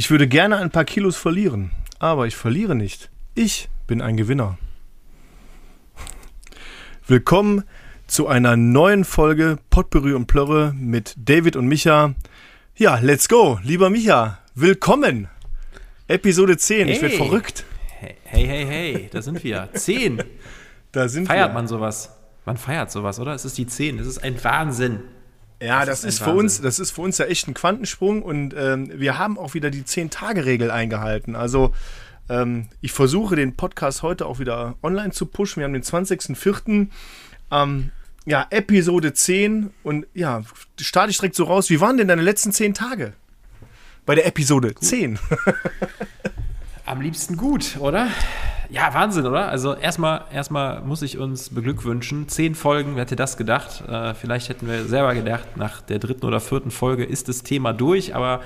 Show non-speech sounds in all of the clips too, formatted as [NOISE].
Ich würde gerne ein paar Kilos verlieren, aber ich verliere nicht. Ich bin ein Gewinner. Willkommen zu einer neuen Folge Potpourri und Plörre mit David und Micha. Ja, let's go. Lieber Micha, willkommen. Episode 10. Hey. Ich werde verrückt. Hey, hey, hey, hey, da sind wir. 10. [LAUGHS] Da sind Feiert wir. man sowas? Man feiert sowas, oder? Es ist die 10. Es ist ein Wahnsinn. Ja, das, das ist, ist für uns, das ist für uns ja echt ein Quantensprung und ähm, wir haben auch wieder die 10-Tage-Regel eingehalten. Also ähm, ich versuche den Podcast heute auch wieder online zu pushen. Wir haben den 20.04. Ähm, ja, Episode 10 und ja, starte ich direkt so raus. Wie waren denn deine letzten 10 Tage? Bei der Episode gut. 10. [LAUGHS] Am liebsten gut, oder? Ja, Wahnsinn, oder? Also erstmal, erstmal muss ich uns beglückwünschen. Zehn Folgen, wer hätte das gedacht? Äh, vielleicht hätten wir selber gedacht, nach der dritten oder vierten Folge ist das Thema durch, aber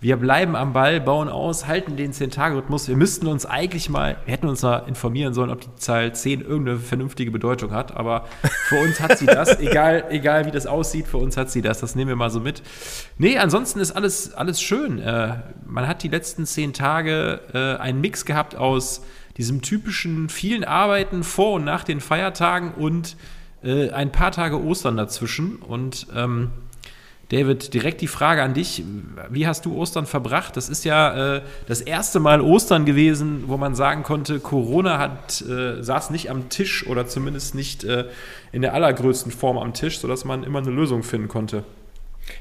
wir bleiben am Ball, bauen aus, halten den 10-Tage-Rhythmus. Wir müssten uns eigentlich mal, wir hätten uns mal informieren sollen, ob die Zahl 10 irgendeine vernünftige Bedeutung hat. Aber für uns hat sie das. [LAUGHS] egal, egal wie das aussieht, für uns hat sie das. Das nehmen wir mal so mit. Nee, ansonsten ist alles, alles schön. Äh, man hat die letzten 10 Tage äh, einen Mix gehabt aus diesem typischen vielen Arbeiten vor und nach den Feiertagen und äh, ein paar Tage Ostern dazwischen. Und ähm, David, direkt die Frage an dich. Wie hast du Ostern verbracht? Das ist ja äh, das erste Mal Ostern gewesen, wo man sagen konnte, Corona hat, äh, saß nicht am Tisch oder zumindest nicht äh, in der allergrößten Form am Tisch, sodass man immer eine Lösung finden konnte.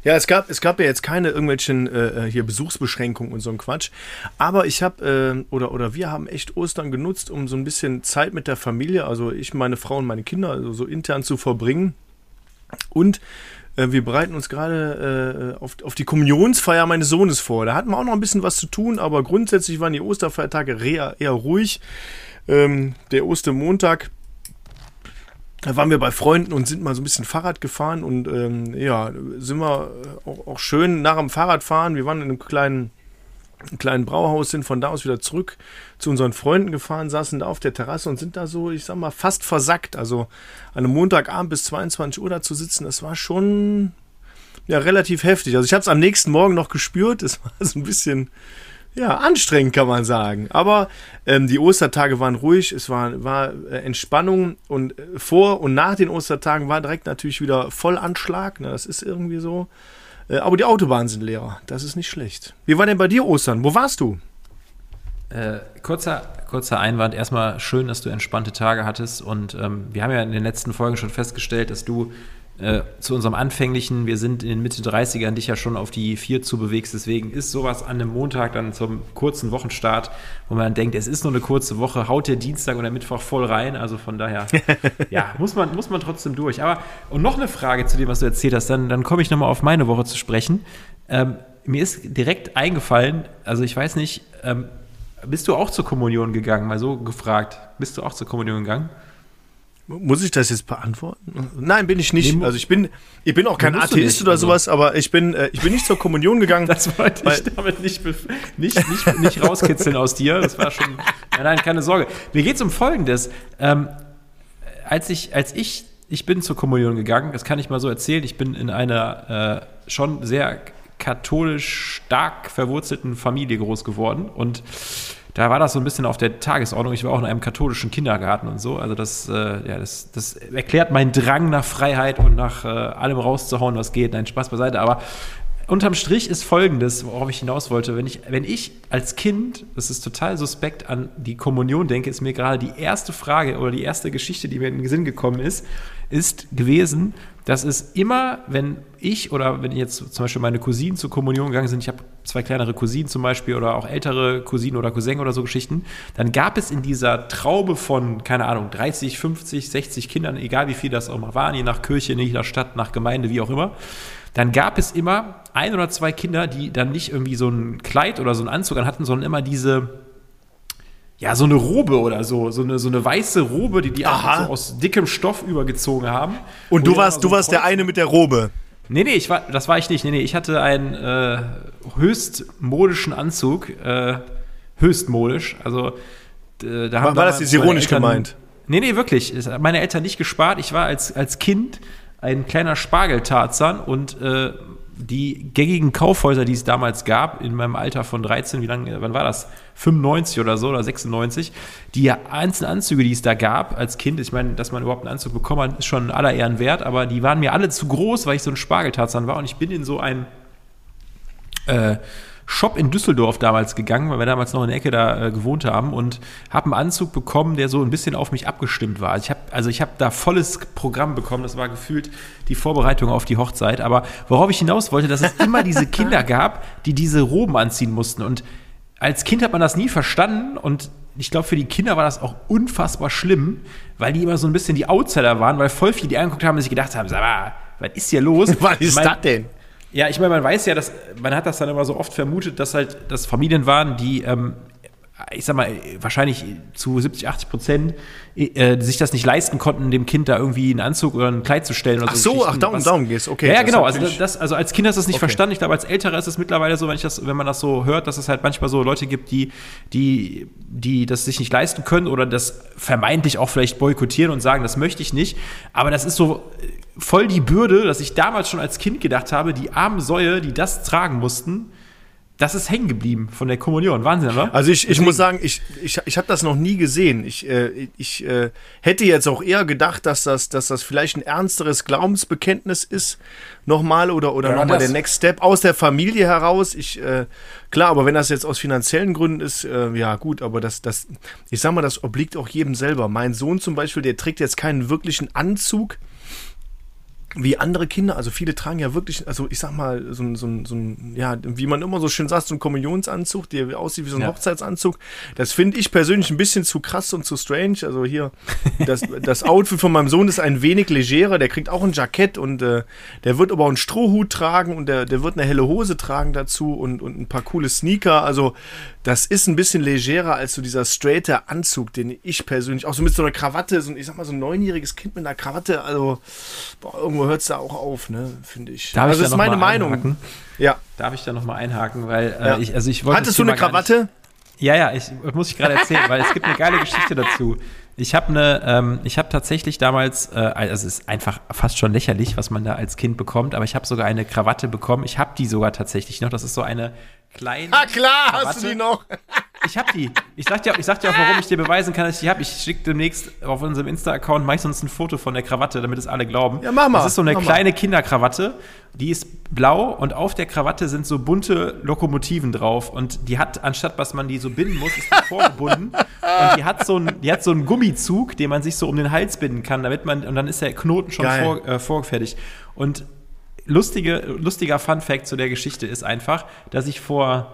Ja, es gab, es gab ja jetzt keine irgendwelchen äh, hier Besuchsbeschränkungen und so ein Quatsch. Aber ich habe, äh, oder, oder wir haben echt Ostern genutzt, um so ein bisschen Zeit mit der Familie, also ich, meine Frau und meine Kinder, also so intern zu verbringen. Und äh, wir bereiten uns gerade äh, auf, auf die Kommunionsfeier meines Sohnes vor. Da hatten wir auch noch ein bisschen was zu tun, aber grundsätzlich waren die Osterfeiertage eher, eher ruhig. Ähm, der Ostermontag da waren wir bei Freunden und sind mal so ein bisschen Fahrrad gefahren und ähm, ja, sind wir auch, auch, schön nach dem Fahrradfahren. Wir waren in einem kleinen, kleinen Brauhaus, sind von da aus wieder zurück zu unseren Freunden gefahren, saßen da auf der Terrasse und sind da so, ich sag mal, fast versackt. Also an einem Montagabend bis 22 Uhr da zu sitzen, das war schon ja, relativ heftig. Also ich habe es am nächsten Morgen noch gespürt. [LAUGHS] Es war so ein bisschen ja, anstrengend kann man sagen. Aber ähm, die Ostertage waren ruhig, es war, war äh, Entspannung und äh, vor und nach den Ostertagen war direkt natürlich wieder Vollanschlag. Ne, das ist irgendwie so. Äh, aber die Autobahnen sind leer. Das ist nicht schlecht. Wie war denn bei dir Ostern? Wo warst du? Äh, kurzer, kurzer Einwand. Erstmal schön, dass du entspannte Tage hattest. Und ähm, wir haben ja in den letzten Folgen schon festgestellt, dass du äh, zu unserem anfänglichen, wir sind in den Mitte 30ern, dich ja schon auf die 4 zu bewegst. Deswegen ist sowas an einem Montag dann zum kurzen Wochenstart, wo man denkt, es ist nur eine kurze Woche, haut der Dienstag oder Mittwoch voll rein. Also von daher, [LAUGHS] ja, muss man, muss man trotzdem durch. Aber, und noch eine Frage zu dem, was du erzählt hast, dann, dann komme ich nochmal auf meine Woche zu sprechen. Ähm, mir ist direkt eingefallen, also ich weiß nicht, ähm, bist du auch zur Kommunion gegangen? Mal so gefragt. Bist du auch zur Kommunion gegangen? Muss ich das jetzt beantworten? Nein, bin ich nicht. Nee, also ich bin, ich bin auch kein Atheist oder also. sowas, aber ich bin, äh, ich bin nicht zur Kommunion gegangen. [LAUGHS] Das wollte ich damit nicht, nicht, nicht, nicht rauskitzeln aus dir. Das war schon. Nein, nein, keine Sorge. Mir geht es um Folgendes. Ähm, als ich, als ich, ich bin zur Kommunion gegangen, das kann ich mal so erzählen. Ich bin in einer äh, schon sehr katholisch stark verwurzelten Familie groß geworden und da war das so ein bisschen auf der Tagesordnung. Ich war auch in einem katholischen Kindergarten und so. Also das, äh, ja, das, das erklärt meinen Drang nach Freiheit und nach äh, allem rauszuhauen, was geht. Nein, Spaß beiseite. Aber unterm Strich ist folgendes, worauf ich hinaus wollte. Wenn ich, wenn ich als Kind, das ist total suspekt, an die Kommunion denke, ist mir gerade die erste Frage oder die erste Geschichte, die mir in den Sinn gekommen ist, ist gewesen, dass es immer, wenn ich oder wenn jetzt zum Beispiel meine Cousinen zur Kommunion gegangen sind, ich habe zwei kleinere Cousinen zum Beispiel oder auch ältere Cousinen oder Cousin oder so Geschichten, dann gab es in dieser Traube von, keine Ahnung, 30, 50, 60 Kindern, egal wie viel das auch mal waren, je nach Kirche, je nach Stadt, nach Gemeinde, wie auch immer, dann gab es immer ein oder zwei Kinder, die dann nicht irgendwie so ein Kleid oder so einen Anzug an hatten, sondern immer diese, ja, so eine Robe oder so, so eine, so eine weiße Robe, die die so aus dickem Stoff übergezogen haben. Und du warst, so du warst der eine mit der Robe. Nee, nee, ich war, das war ich nicht. Nee, nee, ich hatte einen äh, höchst modischen Anzug, äh, höchst modisch. Also äh, da haben war, war das jetzt ironisch Eltern, gemeint? Nee, nee, wirklich. Meine Eltern nicht gespart. Ich war als, als Kind ein kleiner Spargeltarzan und äh, die gängigen Kaufhäuser, die es damals gab, in meinem Alter von 13, wie lange, wann war das? 95 oder so oder 96, die einzelnen Anzüge, die es da gab als Kind, ich meine, dass man überhaupt einen Anzug bekommen hat, ist schon aller Ehren wert, aber die waren mir alle zu groß, weil ich so ein Spargeltarzan war und ich bin in so ein äh, Shop in Düsseldorf damals gegangen, weil wir damals noch in der Ecke da äh, gewohnt haben und habe einen Anzug bekommen, der so ein bisschen auf mich abgestimmt war. Also ich habe also ich habe da volles Programm bekommen, das war gefühlt die Vorbereitung auf die Hochzeit, aber worauf ich hinaus wollte, dass es [LAUGHS] immer diese Kinder gab, die diese Roben anziehen mussten und als Kind hat man das nie verstanden und ich glaube, für die Kinder war das auch unfassbar schlimm, weil die immer so ein bisschen die Outsider waren, weil voll viele die angeguckt haben und sich gedacht haben, sag mal, was ist hier los? [LAUGHS] Was ist mein, das denn? Ja, ich meine, man weiß ja, dass man hat das dann immer so oft vermutet, dass halt das Familien waren, die, ähm, ich sag mal, wahrscheinlich zu 70, 80 Prozent äh, sich das nicht leisten konnten, dem Kind da irgendwie einen Anzug oder ein Kleid zu stellen. Oder ach so, ach darum, darum geht's, okay. Ja, ja genau. Also, das, also als Kind hast du das nicht okay. verstanden. Ich glaube, als Älterer ist es mittlerweile so, wenn, ich das, wenn man das so hört, dass es halt manchmal so Leute gibt, die, die, die das sich nicht leisten können oder das vermeintlich auch vielleicht boykottieren und sagen, das möchte ich nicht. Aber das ist so voll die Bürde, dass ich damals schon als Kind gedacht habe, die armen Säue, die das tragen mussten, das ist hängen geblieben von der Kommunion. Wahnsinn, oder? Also ich, ich muss sagen, ich, ich, ich habe das noch nie gesehen. Ich, äh, ich äh, hätte jetzt auch eher gedacht, dass das, dass das vielleicht ein ernsteres Glaubensbekenntnis ist, nochmal oder, oder ja, nochmal der Next Step aus der Familie heraus. Ich, äh, klar, aber wenn das jetzt aus finanziellen Gründen ist, äh, ja gut, aber das, das, ich sag mal, das obliegt auch jedem selber. Mein Sohn zum Beispiel, der trägt jetzt keinen wirklichen Anzug wie andere Kinder, also viele tragen ja wirklich, also ich sag mal, so ein, so ein, so ein ja, wie man immer so schön sagt, so ein Kommunionsanzug, der aussieht wie so ein ja. Hochzeitsanzug. Das finde ich persönlich ein bisschen zu krass und zu strange. Also hier, das, das Outfit von meinem Sohn ist ein wenig legerer, der kriegt auch ein Jackett und äh, der wird aber auch einen Strohhut tragen und der, der wird eine helle Hose tragen dazu und, und ein paar coole Sneaker. Also das ist ein bisschen legerer als so dieser straighter Anzug, den ich persönlich, auch so mit so einer Krawatte, so ein, ich sag mal, so ein neunjähriges Kind mit einer Krawatte, also boah, irgendwo hört es da auch auf, ne, finde ich. Darf also ich das ist meine Meinung. Einhaken? Ja. Darf ich da nochmal einhaken, weil äh, ja. ich, also ich wollte. Hattest du eine Krawatte? Ja, ja, ich muss ich gerade erzählen, weil es gibt eine geile Geschichte dazu. Ich habe eine, ähm, ich habe tatsächlich damals, äh, also es ist einfach fast schon lächerlich, was man da als Kind bekommt, aber ich habe sogar eine Krawatte bekommen. Ich habe die sogar tatsächlich noch. Das ist so eine kleine. Ah klar, Krawatte. hast du die noch? Ich hab die. Ich sag dir, ich sag dir auch, warum ich dir beweisen kann, dass ich die habe. Ich schicke demnächst auf unserem Insta-Account meistens ein Foto von der Krawatte, damit es alle glauben. Ja, mach mal. Das ist so eine kleine Kinderkrawatte. Die ist blau und auf der Krawatte sind so bunte Lokomotiven drauf. Und die hat, anstatt dass man die so binden muss, ist die vorgebunden. und die hat, so ein, die hat so einen Gummizug, den man sich so um den Hals binden kann, damit man, und dann ist der Knoten schon vor, äh, vorgefertigt. Und lustige, lustiger Fun Fact zu der Geschichte ist einfach, dass ich vor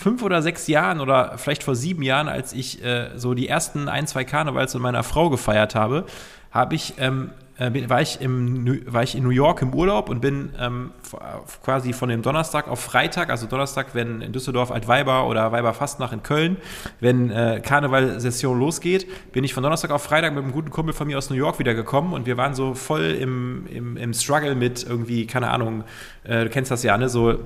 fünf oder sechs Jahren oder vielleicht vor sieben Jahren, als ich äh, so die ersten ein, zwei Karnevals mit meiner Frau gefeiert habe, habe ich, ähm, äh, war, ich im, war ich in New York im Urlaub und bin ähm, quasi von dem Donnerstag auf Freitag, also Donnerstag, wenn in Düsseldorf Altweiber oder Weiberfastnacht in Köln, wenn äh, Karnevalsession losgeht, bin ich von Donnerstag auf Freitag mit einem guten Kumpel von mir aus New York wiedergekommen und wir waren so voll im, im, im Struggle mit irgendwie, keine Ahnung, äh, du kennst das ja, ne, so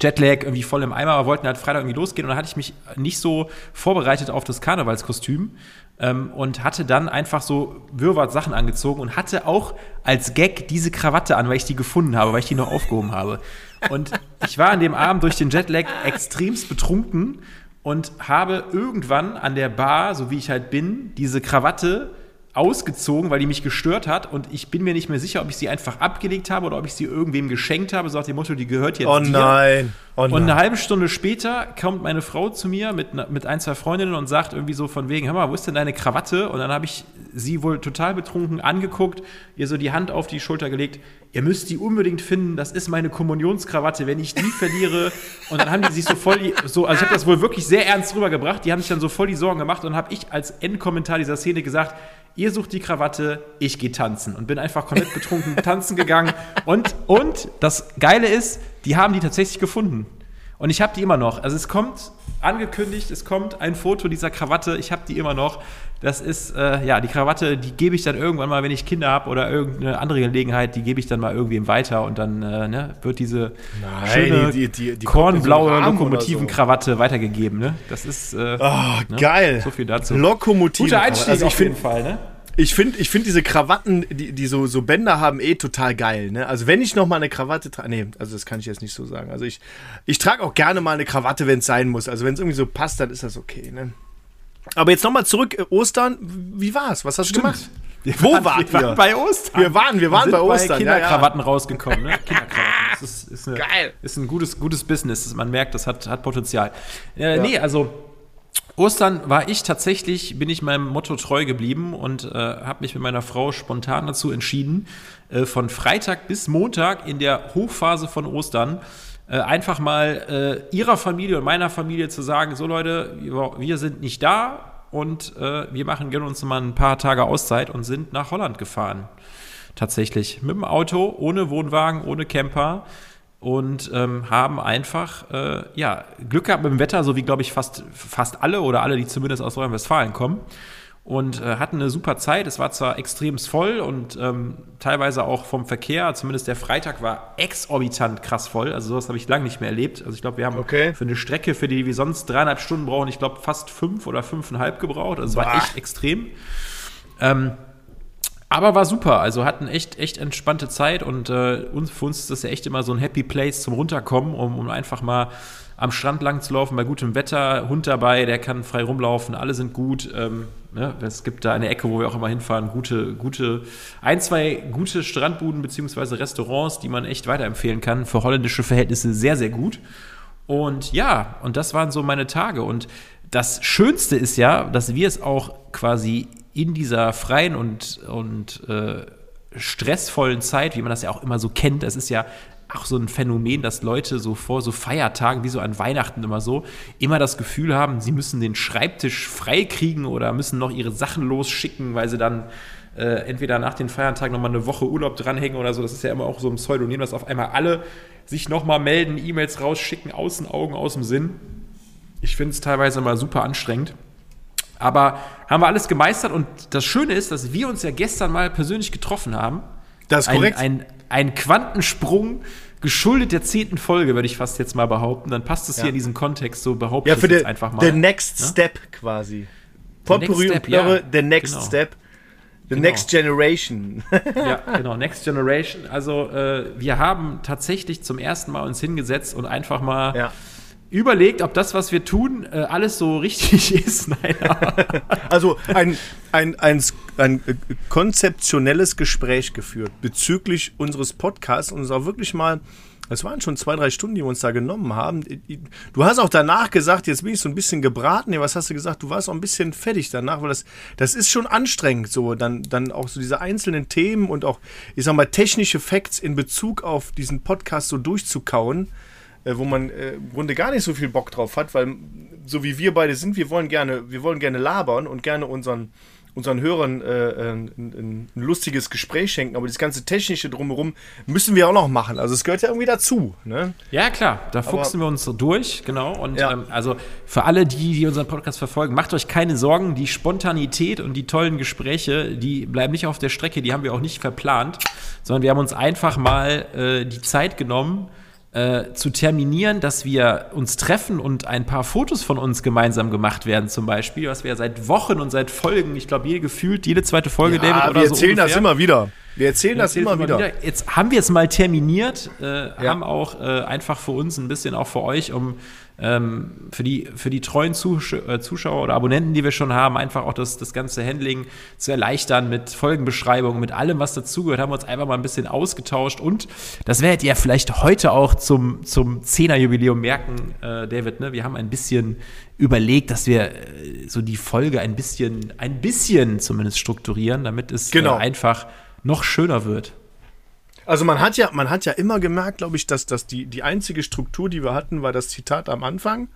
Jetlag irgendwie voll im Eimer, aber wollten halt Freitag irgendwie losgehen und dann hatte ich mich nicht so vorbereitet auf das Karnevalskostüm ähm, und hatte dann einfach so Wirrwarr Sachen angezogen und hatte auch als Gag diese Krawatte an, weil ich die gefunden habe, weil ich die noch aufgehoben habe. Und ich war an dem Abend durch den Jetlag extremst betrunken und habe irgendwann an der Bar, so wie ich halt bin, diese Krawatte ausgezogen, weil die mich gestört hat und ich bin mir nicht mehr sicher, ob ich sie einfach abgelegt habe oder ob ich sie irgendwem geschenkt habe, so nach dem Motto, die gehört jetzt oh dir. Nein. Oh nein. Und eine halbe Stunde später kommt meine Frau zu mir mit, mit ein, zwei Freundinnen und sagt irgendwie so von wegen, hör mal, wo ist denn deine Krawatte? Und dann habe ich sie wohl total betrunken angeguckt, ihr so die Hand auf die Schulter gelegt, ihr müsst die unbedingt finden, das ist meine Kommunionskrawatte, wenn ich die verliere. Und dann haben die sich so voll die, so, also ich habe das wohl wirklich sehr ernst rübergebracht, die haben sich dann so voll die Sorgen gemacht und habe ich als Endkommentar dieser Szene gesagt, ihr sucht die Krawatte, ich gehe tanzen und bin einfach komplett betrunken [LAUGHS] tanzen gegangen. Und, und das Geile ist, die haben die tatsächlich gefunden. Und ich habe die immer noch. Also es kommt angekündigt, es kommt ein Foto dieser Krawatte, ich habe die immer noch. Das ist, äh, ja, die Krawatte, die gebe ich dann irgendwann mal, wenn ich Kinder habe oder irgendeine andere Gelegenheit, die gebe ich dann mal irgendwem weiter und dann äh, ne, wird diese Nein, schöne die, die, die, kornblaue Lokomotivenkrawatte so. weitergegeben. Ne? Das ist äh, oh, ne? geil. So viel dazu. Lokomotiven. Guter Einstieg also auf jeden Fall. Ne? Ich finde ich find diese Krawatten, die, die so, so Bänder haben, eh total geil. Ne? Also wenn ich noch mal eine Krawatte trage, nee, also das kann ich jetzt nicht so sagen. Also ich, ich trage auch gerne mal eine Krawatte, wenn es sein muss. Also wenn es irgendwie so passt, dann ist das okay. Ne? Aber jetzt noch mal zurück, äh, Ostern, wie war's? Was hast du gemacht? Wir Wo waren, wart wir? Waren bei Ostern. Wir waren, wir waren bei Ostern. Bei Kinderkrawatten ja, ja. rausgekommen, ne? Kinderkrawatten. Das ist, ist, eine, Geil. ist ein gutes, gutes Business. Man merkt, das hat, hat Potenzial. Äh, ja. Nee, also Ostern war ich tatsächlich, bin ich meinem Motto treu geblieben und äh, habe mich mit meiner Frau spontan dazu entschieden, äh, von Freitag bis Montag in der Hochphase von Ostern äh, einfach mal äh, ihrer Familie und meiner Familie zu sagen, so Leute, wir, sind nicht da und äh, wir machen gerne uns mal ein paar Tage Auszeit und sind nach Holland gefahren. Tatsächlich. Mit dem Auto, ohne Wohnwagen, ohne Camper und ähm, haben einfach äh, ja, Glück gehabt mit dem Wetter, so wie, glaube ich, fast, fast alle oder alle, die zumindest aus Nordrhein-Westfalen kommen. Und äh, hatten eine super Zeit. Es war zwar extrem voll und ähm, teilweise auch vom Verkehr, zumindest der Freitag war exorbitant krass voll. Also sowas habe ich lange nicht mehr erlebt. Also ich glaube, wir haben okay. für eine Strecke, für die wir sonst dreieinhalb Stunden brauchen, ich glaube fast fünf oder fünfeinhalb gebraucht. Also es war echt extrem. Ähm, aber war super, also hatten echt, echt entspannte Zeit und äh, uns, für uns ist das ja echt immer so ein Happy Place zum Runterkommen, um, um einfach mal am Strand lang zu laufen, bei gutem Wetter, Hund dabei, der kann frei rumlaufen, alle sind gut. Ähm, ne? Es gibt da eine Ecke, wo wir auch immer hinfahren, gute, gute, ein, zwei gute Strandbuden bzw. Restaurants, die man echt weiterempfehlen kann. Für holländische Verhältnisse sehr, sehr gut. Und ja, und das waren so meine Tage. Und das Schönste ist ja, dass wir es auch quasi in dieser freien und, und äh, stressvollen Zeit, wie man das ja auch immer so kennt, das ist ja auch so ein Phänomen, dass Leute so vor so Feiertagen, wie so an Weihnachten immer so, immer das Gefühl haben, sie müssen den Schreibtisch freikriegen oder müssen noch ihre Sachen losschicken, weil sie dann äh, entweder nach den Feiertagen nochmal eine Woche Urlaub dranhängen oder so. Das ist ja immer auch so ein Pseudonym, dass auf einmal alle sich nochmal melden, E-Mails rausschicken, aus den Augen, aus dem Sinn. Ich finde es teilweise mal super anstrengend. Aber haben wir alles gemeistert und das Schöne ist, dass wir uns ja gestern mal persönlich getroffen haben. Das ist korrekt. Ein, ein, ein Quantensprung geschuldet der zehnten Folge, würde ich fast jetzt mal behaupten. Dann passt es ja. hier in diesem Kontext, so behaupte ja, ich jetzt einfach mal. The next ja? step quasi. Potpourri und Plörre, the next genau. step. The genau. Next Generation. ja, genau, Next Generation. Also äh, wir haben tatsächlich zum ersten Mal uns hingesetzt und einfach mal ja überlegt, ob das, was wir tun, äh, alles so richtig [LAUGHS] ist. Nein. also ein, ein, ein, ein konzeptionelles Gespräch geführt bezüglich unseres Podcasts und uns auch wirklich mal es waren schon zwei, drei Stunden, die wir uns da genommen haben. Du hast auch danach gesagt, jetzt bin ich so ein bisschen gebraten. Was hast du gesagt? Du warst auch ein bisschen fertig danach, weil das, das ist schon anstrengend, so dann, dann auch so diese einzelnen Themen und auch, ich sag mal, technische Facts in Bezug auf diesen Podcast so durchzukauen wo man äh, im Grunde gar nicht so viel Bock drauf hat, weil so wie wir beide sind, wir wollen gerne, wir wollen gerne labern und gerne unseren unseren Hörern äh, ein, ein, ein, lustiges Gespräch schenken, aber das ganze Technische drumherum müssen wir auch noch machen. Also es gehört ja irgendwie dazu. Ne? Ja, klar, da aber, fuchsen wir uns so durch, genau. Und ja. ähm, also für alle, die, die unseren Podcast verfolgen, macht euch keine Sorgen, die Spontanität und die tollen Gespräche, die bleiben nicht auf der Strecke, die haben wir auch nicht verplant, sondern wir haben uns einfach mal äh, die Zeit genommen, äh, zu terminieren, dass wir uns treffen und ein paar Fotos von uns gemeinsam gemacht werden, zum Beispiel, was wir ja seit Wochen und seit Folgen, ich glaube, je gefühlt, jede zweite Folge, ja, David, oder wir so. Wir erzählen das immer wieder. Wir erzählen wir das immer wieder. wieder. Jetzt haben wir es mal terminiert, äh, ja. haben auch äh, einfach für uns ein bisschen auch für euch, um ähm, für, die, für die treuen Zusch äh, Zuschauer oder Abonnenten, die wir schon haben, einfach auch das, das ganze Handling zu erleichtern mit Folgenbeschreibungen, mit allem, was dazugehört, haben wir uns einfach mal ein bisschen ausgetauscht und das werdet ihr vielleicht heute auch zum, zum 10er-Jubiläum merken, äh, David, ne? wir haben ein bisschen überlegt, dass wir äh, so die Folge ein bisschen, ein bisschen zumindest strukturieren, damit es äh, genau. einfach noch schöner wird. Also man hat ja, man hat ja immer gemerkt, glaube ich, dass, dass die, die einzige Struktur, die wir hatten, war das Zitat am Anfang.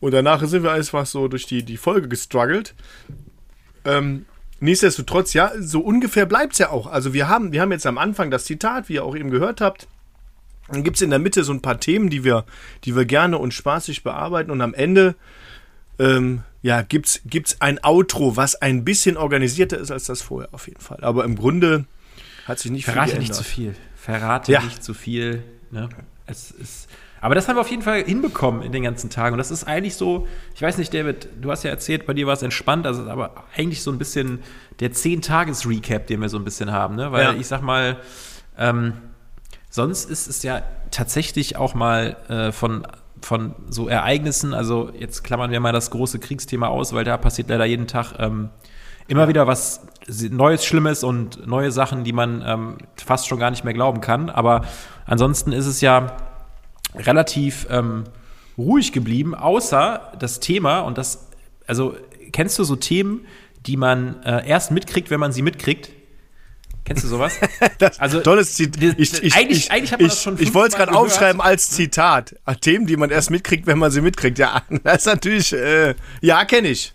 Und danach sind wir einfach so durch die, die Folge gestruggelt. Ähm, nichtsdestotrotz, ja, so ungefähr bleibt es ja auch. Also wir haben, wir haben jetzt am Anfang das Zitat, wie ihr auch eben gehört habt. Dann gibt es in der Mitte so ein paar Themen, die wir, die wir gerne und spaßig bearbeiten. Und am Ende ähm, ja, gibt es ein Outro, was ein bisschen organisierter ist als das vorher auf jeden Fall. Aber im Grunde hat sich nicht Verrate viel nicht zu viel. Verrate ja. nicht zu viel. Ne? Es ist, Aber das haben wir auf jeden Fall hinbekommen in den ganzen Tagen. Und das ist eigentlich so, ich weiß nicht, David, du hast ja erzählt, bei dir war es entspannt, also aber eigentlich so ein bisschen der 10-Tages-Recap, den wir so ein bisschen haben, ne? Weil Ja. ich sag mal, ähm, sonst ist es ja tatsächlich auch mal äh, von, von so Ereignissen, also jetzt klammern wir mal das große Kriegsthema aus, weil da passiert leider jeden Tag ähm, immer wieder was Neues, Schlimmes und neue Sachen, die man ähm, fast schon gar nicht mehr glauben kann. Aber ansonsten ist es ja relativ ähm, ruhig geblieben, außer das Thema und das, also kennst du so Themen, die man äh, erst mitkriegt, wenn man sie mitkriegt? Kennst du sowas? [LAUGHS] Das, Also, tolles Zitat. Ich, ich, eigentlich- ich, eigentlich hat man ich, das schon ich wollte es gerade aufschreiben als Zitat. Themen, die man erst mitkriegt, wenn man sie mitkriegt. Ja, [LAUGHS] das ist natürlich, äh, ja, kenne ich.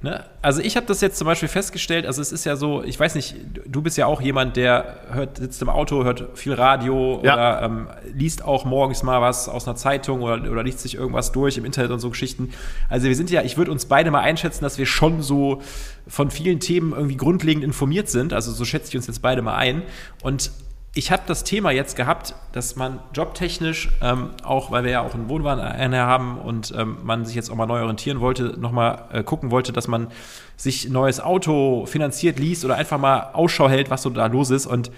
Ne? Also ich habe das jetzt zum Beispiel festgestellt, also es ist ja so, ich weiß nicht, du bist ja auch jemand, der hört, sitzt im Auto, hört viel Radio Ja. oder ähm, liest auch morgens mal was aus einer Zeitung oder, oder liest sich irgendwas durch im Internet und so Geschichten. Also wir sind ja, ich würde uns beide mal einschätzen, dass wir schon so von vielen Themen irgendwie grundlegend informiert sind. Also so schätze ich uns jetzt beide mal ein. Und ich habe das Thema jetzt gehabt, dass man jobtechnisch, ähm, auch weil wir ja auch einen Wohnwagen haben und ähm, man sich jetzt auch mal neu orientieren wollte, nochmal äh, gucken wollte, dass man sich ein neues Auto finanziert, liest oder einfach mal Ausschau hält, was so da los ist. Und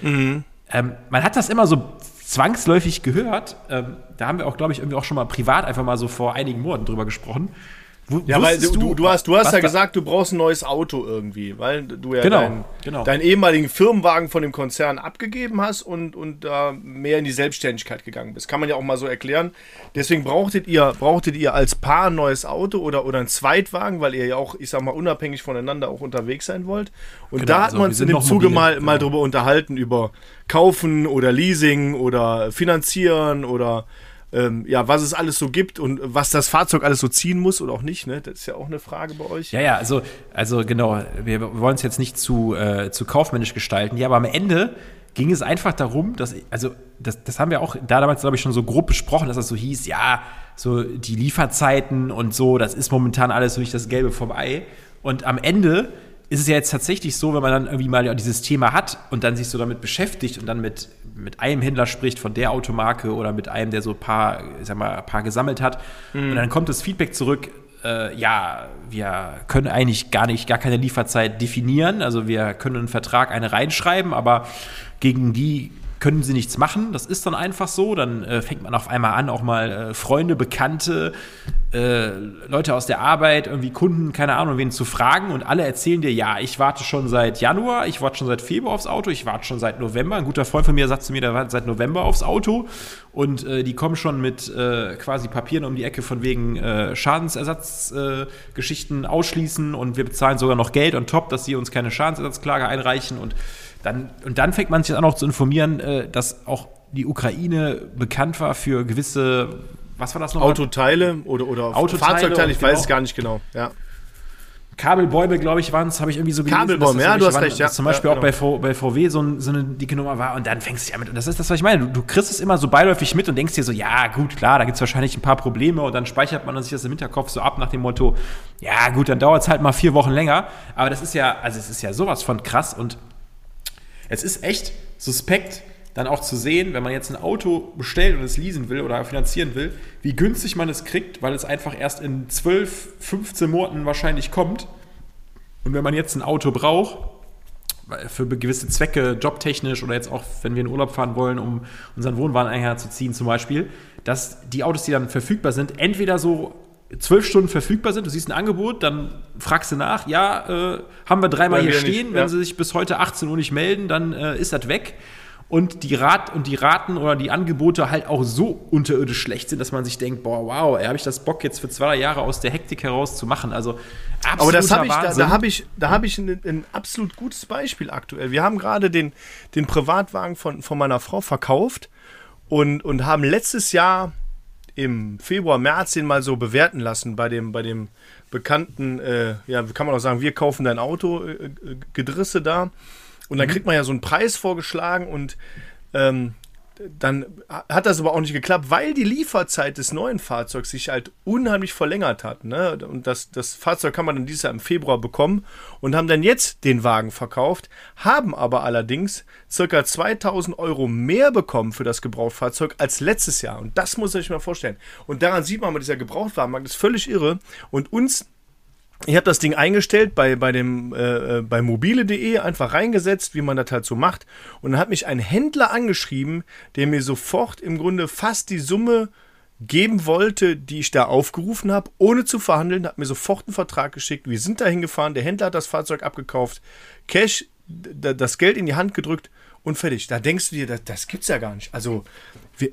ähm, man hat das immer so zwangsläufig gehört. Ähm, da haben wir auch, glaube ich, irgendwie auch schon mal privat einfach mal so vor einigen Monaten drüber gesprochen. Wu- Ja, weil du, du, du hast, du hast ja gesagt, du brauchst ein neues Auto irgendwie, weil du ja Genau, deinen, genau. deinen ehemaligen Firmenwagen von dem Konzern abgegeben hast und, und da mehr in die Selbstständigkeit gegangen bist. Kann man ja auch mal so erklären. Deswegen brauchtet ihr, brauchtet ihr als Paar ein neues Auto oder, oder einen Zweitwagen, weil ihr ja auch, ich sag mal, unabhängig voneinander auch unterwegs sein wollt. Und Genau, da hat also man uns in dem Zuge mobile, mal, mal genau. drüber unterhalten, über Kaufen oder Leasing oder Finanzieren oder ähm, ja, was es alles so gibt und was das Fahrzeug alles so ziehen muss oder auch nicht, ne? Das ist ja auch eine Frage bei euch. Ja, ja, also, also genau, wir wollen es jetzt nicht zu, äh, zu kaufmännisch gestalten. Ja, aber am Ende ging es einfach darum, dass, also, das, das haben wir auch da damals, glaube ich, schon so grob besprochen, dass das so hieß, ja, so die Lieferzeiten und so, das ist momentan alles so nicht das Gelbe vom Ei. Und am Ende ist es ja jetzt tatsächlich so, wenn man dann irgendwie mal ja dieses Thema hat und dann sich so damit beschäftigt und dann mit, mit einem Händler spricht von der Automarke oder mit einem, der so ein paar, sag mal, paar gesammelt hat. Und dann kommt das Feedback zurück, äh, ja, wir können eigentlich gar nicht, gar keine Lieferzeit definieren. Also wir können einen Vertrag eine reinschreiben, aber gegen die können sie nichts machen. Das ist dann einfach so. Dann äh, fängt man auf einmal an, auch mal äh, Freunde, Bekannte, äh, Leute aus der Arbeit, irgendwie Kunden, keine Ahnung, wen zu fragen und alle erzählen dir, ja, ich warte schon seit Januar, ich warte schon seit Februar aufs Auto, ich warte schon seit November. Ein guter Freund von mir sagt zu mir, der wartet seit November aufs Auto und äh, die kommen schon mit äh, quasi Papieren um die Ecke von wegen äh, Schadensersatzgeschichten Geschichten ausschließen und wir bezahlen sogar noch Geld on top, dass sie uns keine Schadensersatzklage einreichen und dann, und dann fängt man sich an auch zu informieren, äh, dass auch die Ukraine bekannt war für gewisse, was war das noch? Autoteile oder, oder Autoteile Fahrzeugteile, ich und weiß genau. es gar nicht genau. Ja. Kabelbäume, glaube ich, waren es, habe ich irgendwie so gelesen. Kabelbäume, ja, du hast irgendwelche recht, waren, ja. Zum Beispiel Ja, auch bei, v, bei VW so, ein, so eine dicke Nummer war und dann fängst du ja mit, und das ist das, was ich meine, du, du kriegst es immer so beiläufig mit und denkst dir so, ja gut, klar, da gibt es wahrscheinlich ein paar Probleme und dann speichert man sich das im Hinterkopf so ab nach dem Motto, ja gut, dann dauert es halt mal vier Wochen länger, aber das ist ja, also es ist ja sowas von krass und es ist echt suspekt, dann auch zu sehen, wenn man jetzt ein Auto bestellt und es leasen will oder finanzieren will, wie günstig man es kriegt, weil es einfach erst in 12, 15 Monaten wahrscheinlich kommt. Und wenn man jetzt ein Auto braucht, für gewisse Zwecke, jobtechnisch oder jetzt auch, wenn wir in Urlaub fahren wollen, um unseren Wohnwagen einherzuziehen zum Beispiel, dass die Autos, die dann verfügbar sind, entweder so zwölf Stunden verfügbar sind, du siehst ein Angebot, dann fragst du nach, ja, äh, haben wir dreimal hier stehen, nicht, wenn ja. sie sich bis heute 18 Uhr nicht melden, dann äh, ist das weg. Und die, Rat und die Raten oder die Angebote halt auch so unterirdisch schlecht sind, dass man sich denkt, boah, wow, habe ich das Bock jetzt für zwei Jahre aus der Hektik heraus zu machen. Also absoluter Aber das habe ich, da, da habe ich, da habe ich ein, ein absolut gutes Beispiel aktuell. Wir haben gerade den, den Privatwagen von, von meiner Frau verkauft und, und haben letztes Jahr im Februar, März den mal so bewerten lassen bei dem, bei dem bekannten, äh, ja, kann man auch sagen, wir kaufen dein Auto, äh, Gedrisse da. Und dann kriegt man ja so einen Preis vorgeschlagen und ähm, dann hat das aber auch nicht geklappt, weil die Lieferzeit des neuen Fahrzeugs sich halt unheimlich verlängert hat. Ne? Und das, das Fahrzeug kann man dann dieses Jahr im Februar bekommen und haben dann jetzt den Wagen verkauft, haben aber allerdings circa 2000 Euro mehr bekommen für das Gebrauchtfahrzeug als letztes Jahr. Und das muss sich mal vorstellen. Und daran sieht man, dieser Gebrauchtwagenmarkt ist völlig irre. Und uns ich habe das Ding eingestellt bei, bei, dem, äh, äh bei mobile.de, einfach reingesetzt, wie man das halt so macht. Und dann hat mich ein Händler angeschrieben, der mir sofort im Grunde fast die Summe geben wollte, die ich da aufgerufen habe, ohne zu verhandeln, hat mir sofort einen Vertrag geschickt. Wir sind da hingefahren, der Händler hat das Fahrzeug abgekauft, Cash, das Geld in die Hand gedrückt und fertig. Da denkst du dir, das, das gibt's ja gar nicht. Also,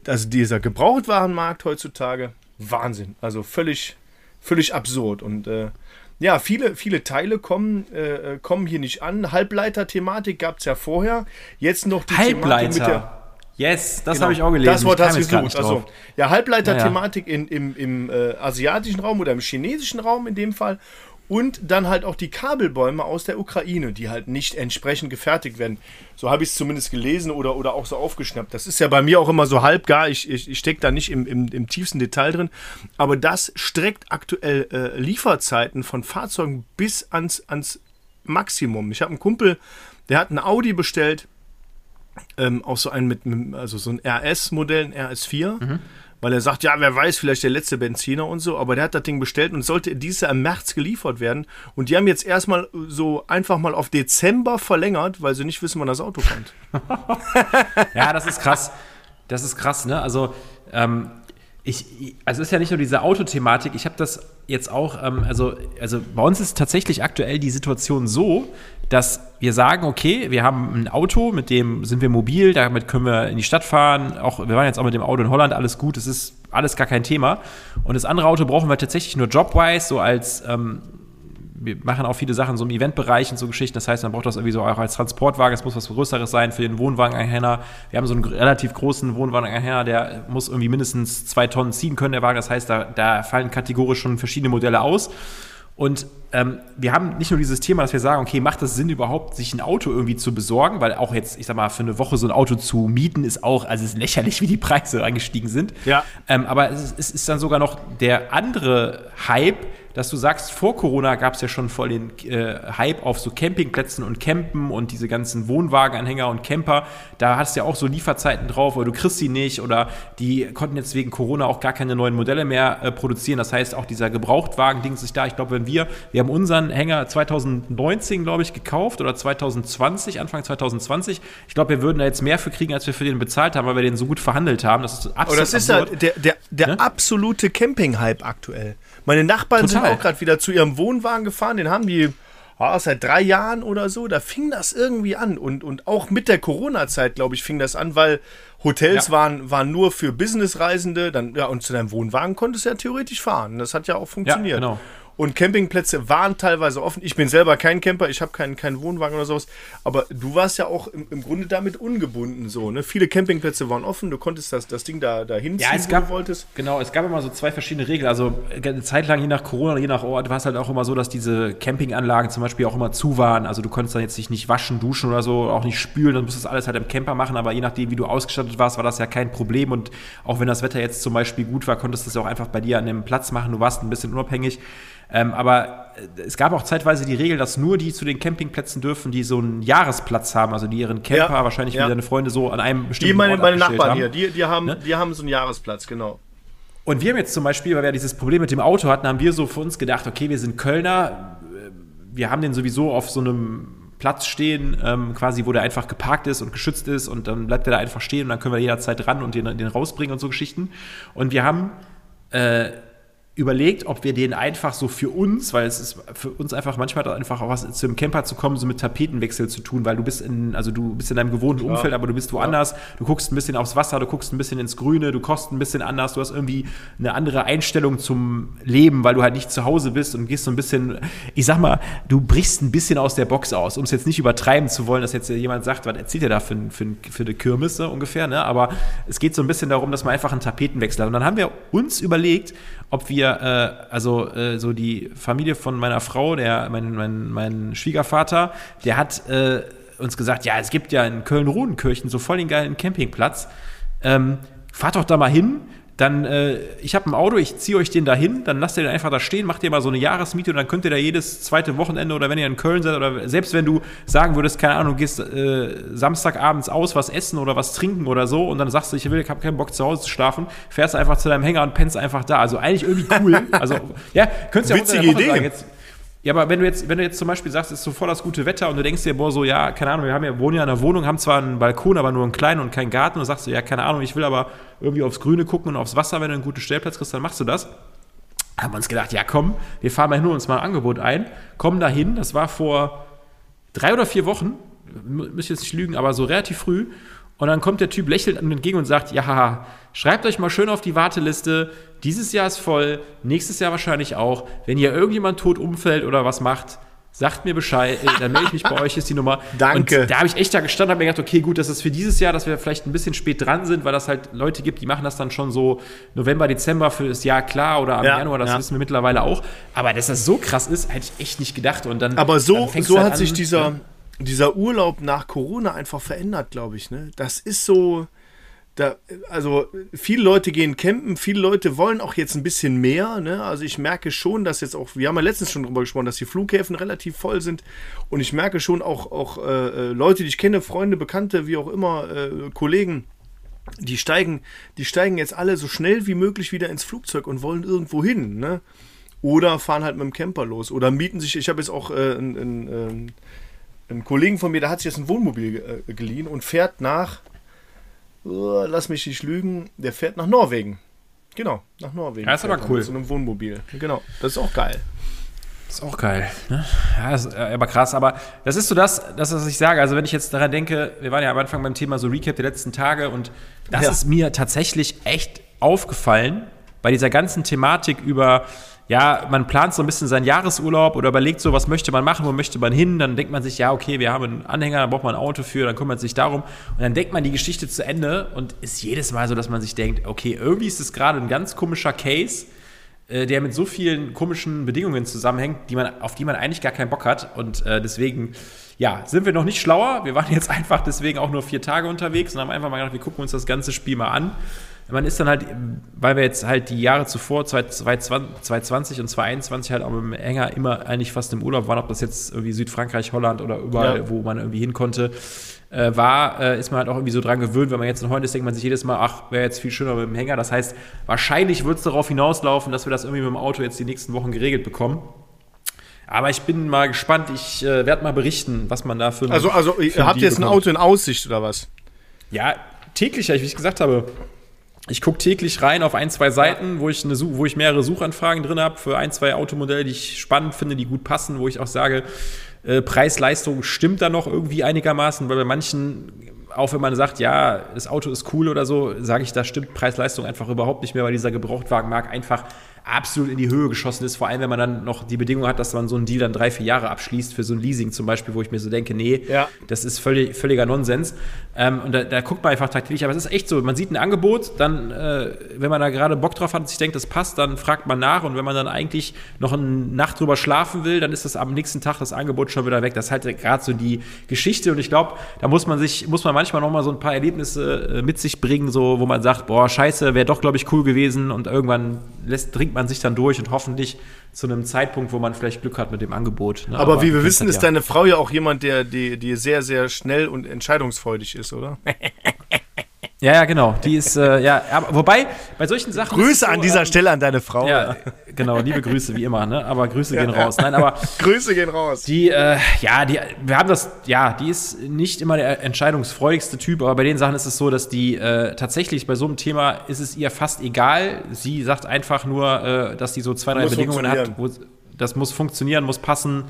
also dieser Gebrauchtwarenmarkt heutzutage, Wahnsinn. Also völlig, völlig absurd. Und äh, ja, viele, viele Teile kommen, äh, äh kommen hier nicht an. Halbleiter-Thematik gab es ja vorher. Jetzt noch die Halbleiter. Thematik mit der. Yes, das genau, habe ich auch gelesen. Das Wort hast du gesucht. Also, ja, Halbleiter-Thematik naja. im, im äh, asiatischen Raum oder im chinesischen Raum in dem Fall und dann halt auch die Kabelbäume aus der Ukraine, die halt nicht entsprechend gefertigt werden. So habe ich es zumindest gelesen oder, oder auch so aufgeschnappt. Das ist ja bei mir auch immer so halb gar. Ich, ich, ich stecke da nicht im, im, im tiefsten Detail drin. Aber das streckt aktuell äh, Lieferzeiten von Fahrzeugen bis ans, ans Maximum. Ich habe einen Kumpel, der hat ein Audi bestellt, ähm, auch so ein mit, also so ein RS-Modell, ein RS4. Mhm weil er sagt, ja, wer weiß, vielleicht der letzte Benziner und so, aber der hat das Ding bestellt und sollte dieses Jahr im März geliefert werden. Und die haben jetzt erstmal so einfach mal auf Dezember verlängert, weil sie nicht wissen, wann das Auto kommt. [LAUGHS] ja, das ist krass. Das ist krass, ne? Also, ähm, ich, also ist ja nicht nur diese Autothematik, ich habe das jetzt auch, ähm, also, also bei uns ist tatsächlich aktuell die Situation so, dass wir sagen, okay, wir haben ein Auto, mit dem sind wir mobil, damit können wir in die Stadt fahren. Auch, wir waren jetzt auch mit dem Auto in Holland, alles gut, es ist alles gar kein Thema. Und das andere Auto brauchen wir tatsächlich nur jobwise, so als ähm, wir machen auch viele Sachen so im Eventbereich und so Geschichten. Das heißt, man braucht das irgendwie so auch als Transportwagen. Es muss was Größeres sein für den Wohnwagenanhänger. Wir haben so einen relativ großen Wohnwagenanhänger, der muss irgendwie mindestens zwei Tonnen ziehen können, der Wagen. Das heißt, da, da fallen kategorisch schon verschiedene Modelle aus. Und ähm, wir haben nicht nur dieses Thema, dass wir sagen, okay, macht es Sinn überhaupt, sich ein Auto irgendwie zu besorgen, weil auch jetzt, ich sag mal, für eine Woche so ein Auto zu mieten ist auch, also es ist lächerlich, [LAUGHS] wie die Preise angestiegen sind. Ja. Ähm, aber es ist, es ist dann sogar noch der andere Hype, dass du sagst, vor Corona gab es ja schon voll den äh, Hype auf so Campingplätzen und Campen und diese ganzen Wohnwagenanhänger und Camper. Da hast du ja auch so Lieferzeiten drauf, oder du kriegst sie nicht oder die konnten jetzt wegen Corona auch gar keine neuen Modelle mehr äh, produzieren. Das heißt, auch dieser Gebrauchtwagen-Ding ist da. Ich glaube, wenn wir, wir haben unseren Hänger 2019, glaube ich, gekauft oder 2020, Anfang 2020. Ich glaube, wir würden da jetzt mehr für kriegen, als wir für den bezahlt haben, weil wir den so gut verhandelt haben. Das ist absolut. Aber das ist ja der, der, der ne? absolute Camping-Hype aktuell. Meine Nachbarn Total. sind auch gerade wieder zu ihrem Wohnwagen gefahren, den haben die oh, seit drei Jahren oder so. Da fing das irgendwie an. Und, und auch mit der Corona-Zeit, glaube ich, fing das an, weil Hotels ja. waren, waren nur für Businessreisende. Dann, ja, und zu deinem Wohnwagen konntest du ja theoretisch fahren. Das hat ja auch funktioniert. Ja, genau. Und Campingplätze waren teilweise offen. Ich bin selber kein Camper, ich habe keinen, keinen Wohnwagen oder sowas. Aber du warst ja auch im, im Grunde damit ungebunden so. Ne? Viele Campingplätze waren offen, du konntest das, das Ding da, da hinziehen, ja, es gab, wo du wolltest. Genau, es gab immer so zwei verschiedene Regeln. Also eine Zeit lang, je nach Corona, je nach Ort, war es halt auch immer so, dass diese Campinganlagen zum Beispiel auch immer zu waren. Also du konntest dann jetzt nicht waschen, duschen oder so, auch nicht spülen, dann musstest du alles halt im Camper machen. Aber je nachdem, wie du ausgestattet warst, war das ja kein Problem. Und auch wenn das Wetter jetzt zum Beispiel gut war, konntest du es auch einfach bei dir an dem Platz machen. Du warst ein bisschen unabhängig. Ähm, aber äh, es gab auch zeitweise die Regel, dass nur die zu den Campingplätzen dürfen, die so einen Jahresplatz haben, also die ihren Camper, ja, wahrscheinlich ja. wie deine Freunde so an einem bestimmten Die meine, Ort meine Nachbarn haben. hier, die, die, haben, ne? die haben so einen Jahresplatz, genau. Und wir haben jetzt zum Beispiel, weil wir dieses Problem mit dem Auto hatten, haben wir so für uns gedacht, okay, wir sind Kölner, wir haben den sowieso auf so einem Platz stehen, ähm, quasi, wo der einfach geparkt ist und geschützt ist und dann bleibt der da einfach stehen und dann können wir jederzeit ran und den, den rausbringen und so Geschichten. Und wir haben äh, überlegt, ob wir den einfach so für uns, weil es ist für uns einfach manchmal einfach auch was zu einem Camper zu kommen, so mit Tapetenwechsel zu tun, weil du bist in, also du bist in deinem gewohnten ja. Umfeld, aber du bist woanders, du guckst ein bisschen aufs Wasser, du guckst ein bisschen ins Grüne, du kochst ein bisschen anders, du hast irgendwie eine andere Einstellung zum Leben, weil du halt nicht zu Hause bist und gehst so ein bisschen, ich sag mal, du brichst ein bisschen aus der Box aus, um es jetzt nicht übertreiben zu wollen, dass jetzt jemand sagt, was erzählt ihr da für, für, für eine Kirmes so ungefähr, ne? aber es geht so ein bisschen darum, dass man einfach einen Tapetenwechsel hat und dann haben wir uns überlegt, ob wir, äh, also äh, so die Familie von meiner Frau, der, mein, mein, mein Schwiegervater, der hat äh, uns gesagt, ja, es gibt ja in Köln-Rodenkirchen so voll den geilen Campingplatz. ähm, fahrt doch da mal hin, dann, äh, ich habe ein Auto, ich ziehe euch den da hin, dann lasst ihr den einfach da stehen, macht ihr mal so eine Jahresmiete und dann könnt ihr da jedes zweite Wochenende oder wenn ihr in Köln seid oder selbst wenn du sagen würdest, keine Ahnung, gehst äh, Samstagabends aus, was essen oder was trinken oder so und dann sagst du, ich will, ich habe keinen Bock zu Hause zu schlafen, fährst einfach zu deinem Hänger und pennst einfach da. Also eigentlich irgendwie cool. [LAUGHS] also, ja, könntest ja Witzige Idee. Sagen, jetzt, ja, aber wenn du jetzt, wenn du jetzt zum Beispiel sagst, es ist so voll das gute Wetter und du denkst dir, boah, so, ja, keine Ahnung, wir haben ja, wohnen ja in einer Wohnung, haben zwar einen Balkon, aber nur einen kleinen und keinen Garten und sagst du, ja, keine Ahnung, ich will aber irgendwie aufs Grüne gucken und aufs Wasser, wenn du einen guten Stellplatz kriegst, dann machst du das. Haben wir uns gedacht, ja komm, wir fahren mal hin und uns mal ein Angebot ein, kommen da hin, das war vor drei oder vier Wochen, müsste jetzt nicht lügen, aber so relativ früh und dann kommt der Typ lächelt entgegen und sagt, ja, schreibt euch mal schön auf die Warteliste. Dieses Jahr ist voll, nächstes Jahr wahrscheinlich auch. Wenn hier irgendjemand tot umfällt oder was macht, sagt mir Bescheid, dann melde ich mich bei [LAUGHS] euch, ist die Nummer. Danke. Und da habe ich echt da gestanden und mir gedacht, okay, gut, das ist für dieses Jahr, dass wir vielleicht ein bisschen spät dran sind, weil das halt Leute gibt, die machen das dann schon so November, Dezember für das Jahr klar oder am ja, Januar, das ja. wissen wir mittlerweile auch. Aber dass das so krass ist, hätte ich echt nicht gedacht. Und dann, Aber so, dann so halt hat an, sich dieser, ja dieser Urlaub nach Corona einfach verändert, glaube ich. Ne? Das ist so. Da, also viele Leute gehen campen, viele Leute wollen auch jetzt ein bisschen mehr. Ne? Also ich merke schon, dass jetzt auch, wir haben ja letztens schon drüber gesprochen, dass die Flughäfen relativ voll sind. Und ich merke schon auch, auch äh, äh Leute, die ich kenne, Freunde, Bekannte, wie auch immer, äh, Kollegen, die steigen, die steigen jetzt alle so schnell wie möglich wieder ins Flugzeug und wollen irgendwo hin. Ne? Oder fahren halt mit dem Camper los. Oder mieten sich, ich habe jetzt auch äh, ein, ein, ein ein Kollegen von mir, der hat sich jetzt ein Wohnmobil äh, geliehen und fährt nach, uh, lass mich nicht lügen, der fährt nach Norwegen. Genau, nach Norwegen. Das ist aber cool. Mit so einem Wohnmobil. Genau, das ist auch geil. Das ist auch geil. Ne? Ja, ist äh, aber krass. Aber das ist so das, das, was ich sage. Also, wenn ich jetzt daran denke, wir waren ja am Anfang beim Thema so Recap der letzten Tage und das ja. ist mir tatsächlich echt aufgefallen bei dieser ganzen Thematik über ja, man plant so ein bisschen seinen Jahresurlaub oder überlegt so, was möchte man machen, wo möchte man hin, dann denkt man sich, ja, okay, wir haben einen Anhänger, dann braucht man ein Auto für, dann kümmert sich darum. Und dann denkt man die Geschichte zu Ende und ist jedes Mal so, dass man sich denkt, okay, irgendwie ist es gerade ein ganz komischer Case, äh, der mit so vielen komischen Bedingungen zusammenhängt, die man, auf die man eigentlich gar keinen Bock hat. Und äh, deswegen ja, sind wir noch nicht schlauer. Wir waren jetzt [LAUGHS] einfach deswegen auch nur vier Tage unterwegs und haben einfach mal gedacht, wir gucken uns das ganze Spiel mal an man ist dann halt, weil wir jetzt halt die Jahre zuvor, 2020 und 2021 halt auch mit dem Hänger immer eigentlich fast im Urlaub waren, ob das jetzt irgendwie Südfrankreich, Holland oder überall, ja. wo man irgendwie hin konnte, äh, war, äh, ist man halt auch irgendwie so dran gewöhnt. Wenn man jetzt in Holland ist, denkt man sich jedes Mal, ach, wäre jetzt viel schöner mit dem Hänger. Das heißt, wahrscheinlich wird es darauf hinauslaufen, dass wir das irgendwie mit dem Auto jetzt die nächsten Wochen geregelt bekommen. Aber ich bin mal gespannt. Ich äh, werde mal berichten, was man da für. Also, also habt ihr jetzt ein Auto in Aussicht oder was? Ja, täglich, wie ich gesagt habe ich gucke täglich rein auf ein, zwei Seiten, wo ich, eine, wo ich mehrere Suchanfragen drin habe für ein, zwei Automodelle, die ich spannend finde, die gut passen, wo ich auch sage, äh, Preis-Leistung stimmt da noch irgendwie einigermaßen, weil bei manchen, auch wenn man sagt, ja, das Auto ist cool oder so, sage ich, da stimmt Preis-Leistung einfach überhaupt nicht mehr, weil dieser Gebrauchtwagenmarkt einfach absolut in die Höhe geschossen ist, vor allem wenn man dann noch die Bedingung hat, dass man so einen Deal dann drei, vier Jahre abschließt für so ein Leasing zum Beispiel, wo ich mir so denke, nee, ja. das ist völlig, völliger Nonsens. Ähm, und da, da, guckt man einfach tagtäglich, aber es ist echt so, man sieht ein Angebot, dann, äh, wenn man da gerade Bock drauf hat und sich denkt, das passt, dann fragt man nach und wenn man dann eigentlich noch eine Nacht drüber schlafen will, dann ist das am nächsten Tag das Angebot schon wieder weg. Das ist halt gerade so die Geschichte und ich glaube, da muss man sich, muss man manchmal noch mal so ein paar Erlebnisse äh, mit sich bringen, so, wo man sagt, boah, scheiße, wäre doch, glaube ich, cool gewesen und irgendwann lässt, trinkt man sich dann durch und hoffentlich zu einem Zeitpunkt, wo man vielleicht Glück hat mit dem Angebot. Ne? Aber, Aber, wie wir wissen, ist ja. deine Frau ja auch jemand, der die, die sehr, sehr schnell und entscheidungsfreudig ist, oder? [LAUGHS] Ja, ja, genau. Die ist, äh, ja, aber, wobei, bei solchen Sachen. Grüße so, an dieser ähm, Stelle an deine Frau. Ja, genau, liebe Grüße, wie immer, ne? Aber Grüße ja, gehen raus. Nein, aber. [LAUGHS] Grüße gehen raus. Die, äh, ja, die, wir haben das, ja, die ist nicht immer der entscheidungsfreudigste Typ, aber bei den Sachen ist es so, dass die äh, tatsächlich bei so einem Thema ist es ihr fast egal. Sie sagt einfach nur, äh, dass sie so zwei, drei Bedingungen hat. Wo, das muss funktionieren, muss passen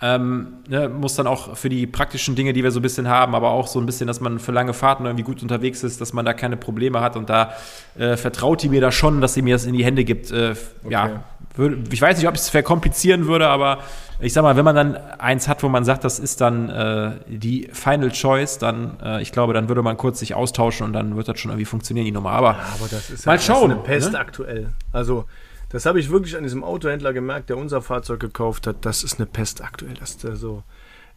ähm, ne, muss dann auch für die praktischen Dinge, die wir so ein bisschen haben, aber auch so ein bisschen, dass man für lange Fahrten irgendwie gut unterwegs ist, dass man da keine Probleme hat und da äh, vertraut die mir da schon, dass sie mir das in die Hände gibt. Äh, okay. Ja, ich weiß nicht, ob ich es verkomplizieren würde, aber ich sag mal, wenn man dann eins hat, wo man sagt, das ist dann äh, die Final Choice, dann, äh, ich glaube, dann würde man kurz sich austauschen und dann wird das schon irgendwie funktionieren, die Nummer. Aber, ja, aber das ist mal ja, schauen. Eine Pest ne? aktuell. Also das habe ich wirklich an diesem Autohändler gemerkt, der unser Fahrzeug gekauft hat. Das ist eine Pest aktuell. Dass der so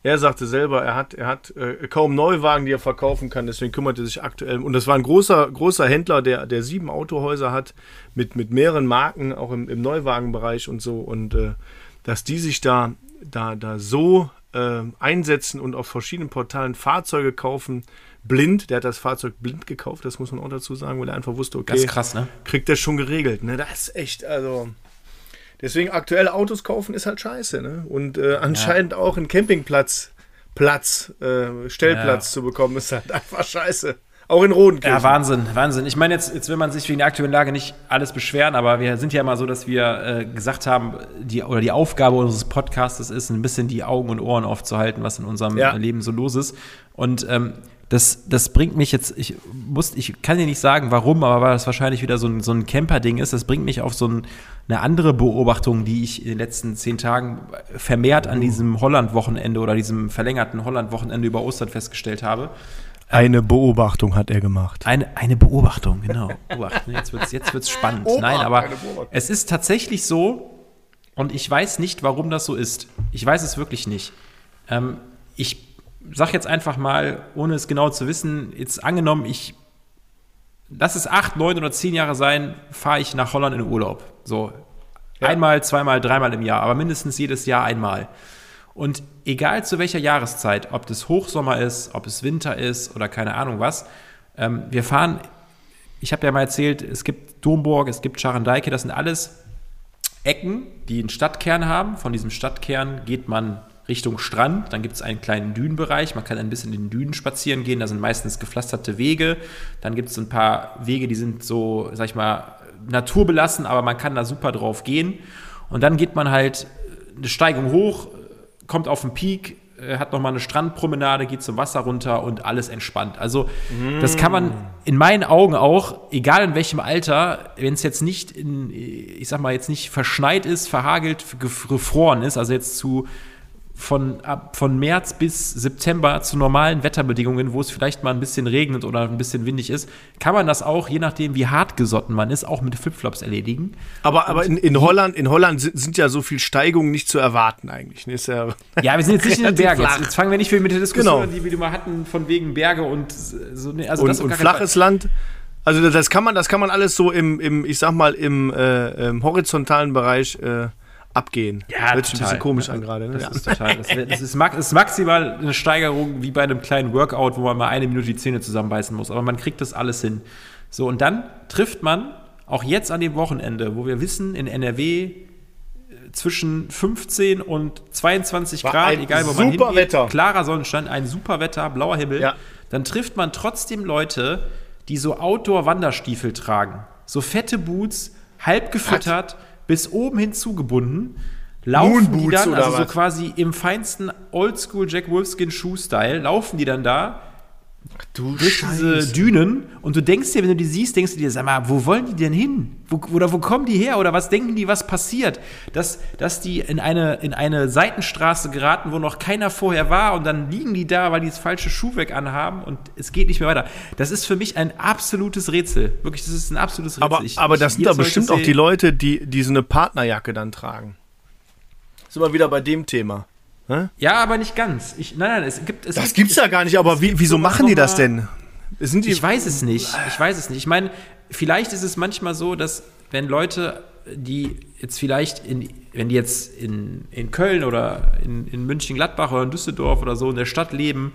er sagte selber, er hat, er hat äh, kaum Neuwagen, die er verkaufen kann, deswegen kümmert er sich aktuell. Und das war ein großer, großer Händler, der, der sieben Autohäuser hat, mit, mit mehreren Marken, auch im, im Neuwagenbereich und so. Und äh, dass die sich da, da, da so äh, einsetzen und auf verschiedenen Portalen Fahrzeuge kaufen, blind. Der hat das Fahrzeug blind gekauft, das muss man auch dazu sagen, weil er einfach wusste, okay, Das ist krass, ne? kriegt er schon geregelt. Ne? Das ist echt, also. Deswegen aktuell Autos kaufen ist halt scheiße. Ne? Und äh, anscheinend auch einen Campingplatz, Platz, äh, Stellplatz Ja. zu bekommen, ist halt einfach scheiße. Auch in Rodenkirchen. Ja, Wahnsinn, Wahnsinn. Ich meine, jetzt, jetzt will man sich wegen der aktuellen Lage nicht alles beschweren, aber wir sind ja immer so, dass wir äh, gesagt haben, die, oder die Aufgabe unseres Podcastes ist, ein bisschen die Augen und Ohren aufzuhalten, was in unserem Ja. Leben so los ist. Und ähm, das, das bringt mich jetzt, ich muss, ich kann dir nicht sagen, warum, aber weil das wahrscheinlich wieder so ein, so ein Camper-Ding ist, das bringt mich auf so ein, eine andere Beobachtung, die ich in den letzten zehn Tagen vermehrt an diesem Holland-Wochenende oder diesem verlängerten Holland-Wochenende über Ostern festgestellt habe. Eine Beobachtung hat er gemacht. Eine, eine Beobachtung, genau. Jetzt wird es jetzt wird's spannend. Obacht, Nein, aber es ist tatsächlich so, und ich weiß nicht, warum das so ist. Ich weiß es wirklich nicht. Ähm, ich sag jetzt einfach mal, ohne es genau zu wissen, jetzt angenommen, ich lass es acht, neun oder zehn Jahre sein, fahre ich nach Holland in den Urlaub. So einmal, zweimal, dreimal im Jahr, aber mindestens jedes Jahr einmal. Und egal zu welcher Jahreszeit, ob das Hochsommer ist, ob es Winter ist oder keine Ahnung was, ähm, wir fahren, ich habe ja mal erzählt, es gibt Domburg, es gibt Scharendijke, das sind alles Ecken, die einen Stadtkern haben. Von diesem Stadtkern geht man Richtung Strand, dann gibt es einen kleinen Dünenbereich, man kann ein bisschen in den Dünen spazieren gehen, da sind meistens gepflasterte Wege, dann gibt es ein paar Wege, die sind so, sag ich mal, naturbelassen, aber man kann da super drauf gehen. Und dann geht man halt eine Steigung hoch, kommt auf den Peak, äh, hat nochmal eine Strandpromenade, geht zum Wasser runter und alles entspannt. Also das kann man in meinen Augen auch, egal in welchem Alter, wenn es jetzt nicht in, ich sag mal, jetzt nicht verschneit ist, verhagelt, gef- gefroren ist, also jetzt zu von, ab, von März bis September zu normalen Wetterbedingungen, wo es vielleicht mal ein bisschen regnet oder ein bisschen windig ist, kann man das auch, je nachdem wie hart gesotten man ist, auch mit Flipflops erledigen. Aber, aber in, in Holland, in Holland sind, sind ja so viel Steigungen nicht zu erwarten eigentlich. ne? Ist ja, [LAUGHS] Ja, wir sind jetzt nicht in den [LAUGHS] Bergen. Jetzt, jetzt fangen wir nicht mit der Diskussion, Genau. die wir mal hatten, von wegen Berge und so. Nee, also und, und flaches Land. Also das- das kann man, das kann man alles so im, im ich sag mal, im, äh, im horizontalen Bereich äh, abgehen. Ja, Hört sich ein total. bisschen komisch Ja, an gerade. Ne? Das ist total. Das, das ist, max, ist maximal eine Steigerung wie bei einem kleinen Workout, wo man mal eine Minute die Zähne zusammenbeißen muss. Aber man kriegt das alles hin. So, und dann trifft man auch jetzt an dem Wochenende, wo wir wissen, in NRW äh, zwischen 15 und 22 War Grad, egal wo man super hingeht, Wetter. klarer Sonnenstand, ein super Wetter, blauer Himmel, Ja. dann trifft man trotzdem Leute, die so Outdoor-Wanderstiefel tragen. So fette Boots, halb gefüttert, bis oben hin zugebunden. Laufen die dann, also so quasi im feinsten Oldschool Jack Wolfskin Shoe-Style, laufen die dann da Du durch diese Dünen und du denkst dir, wenn du die siehst, denkst du dir, sag mal, wo wollen die denn hin? Wo, oder wo kommen die her? Oder was denken die, was passiert? Dass, dass die in eine, in eine Seitenstraße geraten, wo noch keiner vorher war und dann liegen die da, weil die das falsche Schuhwerk anhaben und es geht nicht mehr weiter. Das ist für mich ein absolutes Rätsel. Wirklich, das ist ein absolutes Rätsel. Aber, Ich- aber das sind da bestimmt auch die Leute, die, die so eine Partnerjacke dann tragen. Sind wir wieder bei dem Thema. Ja, aber nicht ganz. Ich, nein, nein, es gibt. Es Das gibt, gibt's ja gar nicht, aber wie, wieso machen die das denn? Sind die, Ich weiß es nicht. Ich weiß es nicht. Ich meine, vielleicht ist es manchmal so, dass wenn Leute, die jetzt vielleicht in, wenn die jetzt in, in Köln oder in, in München-Gladbach oder in Düsseldorf oder so in der Stadt leben,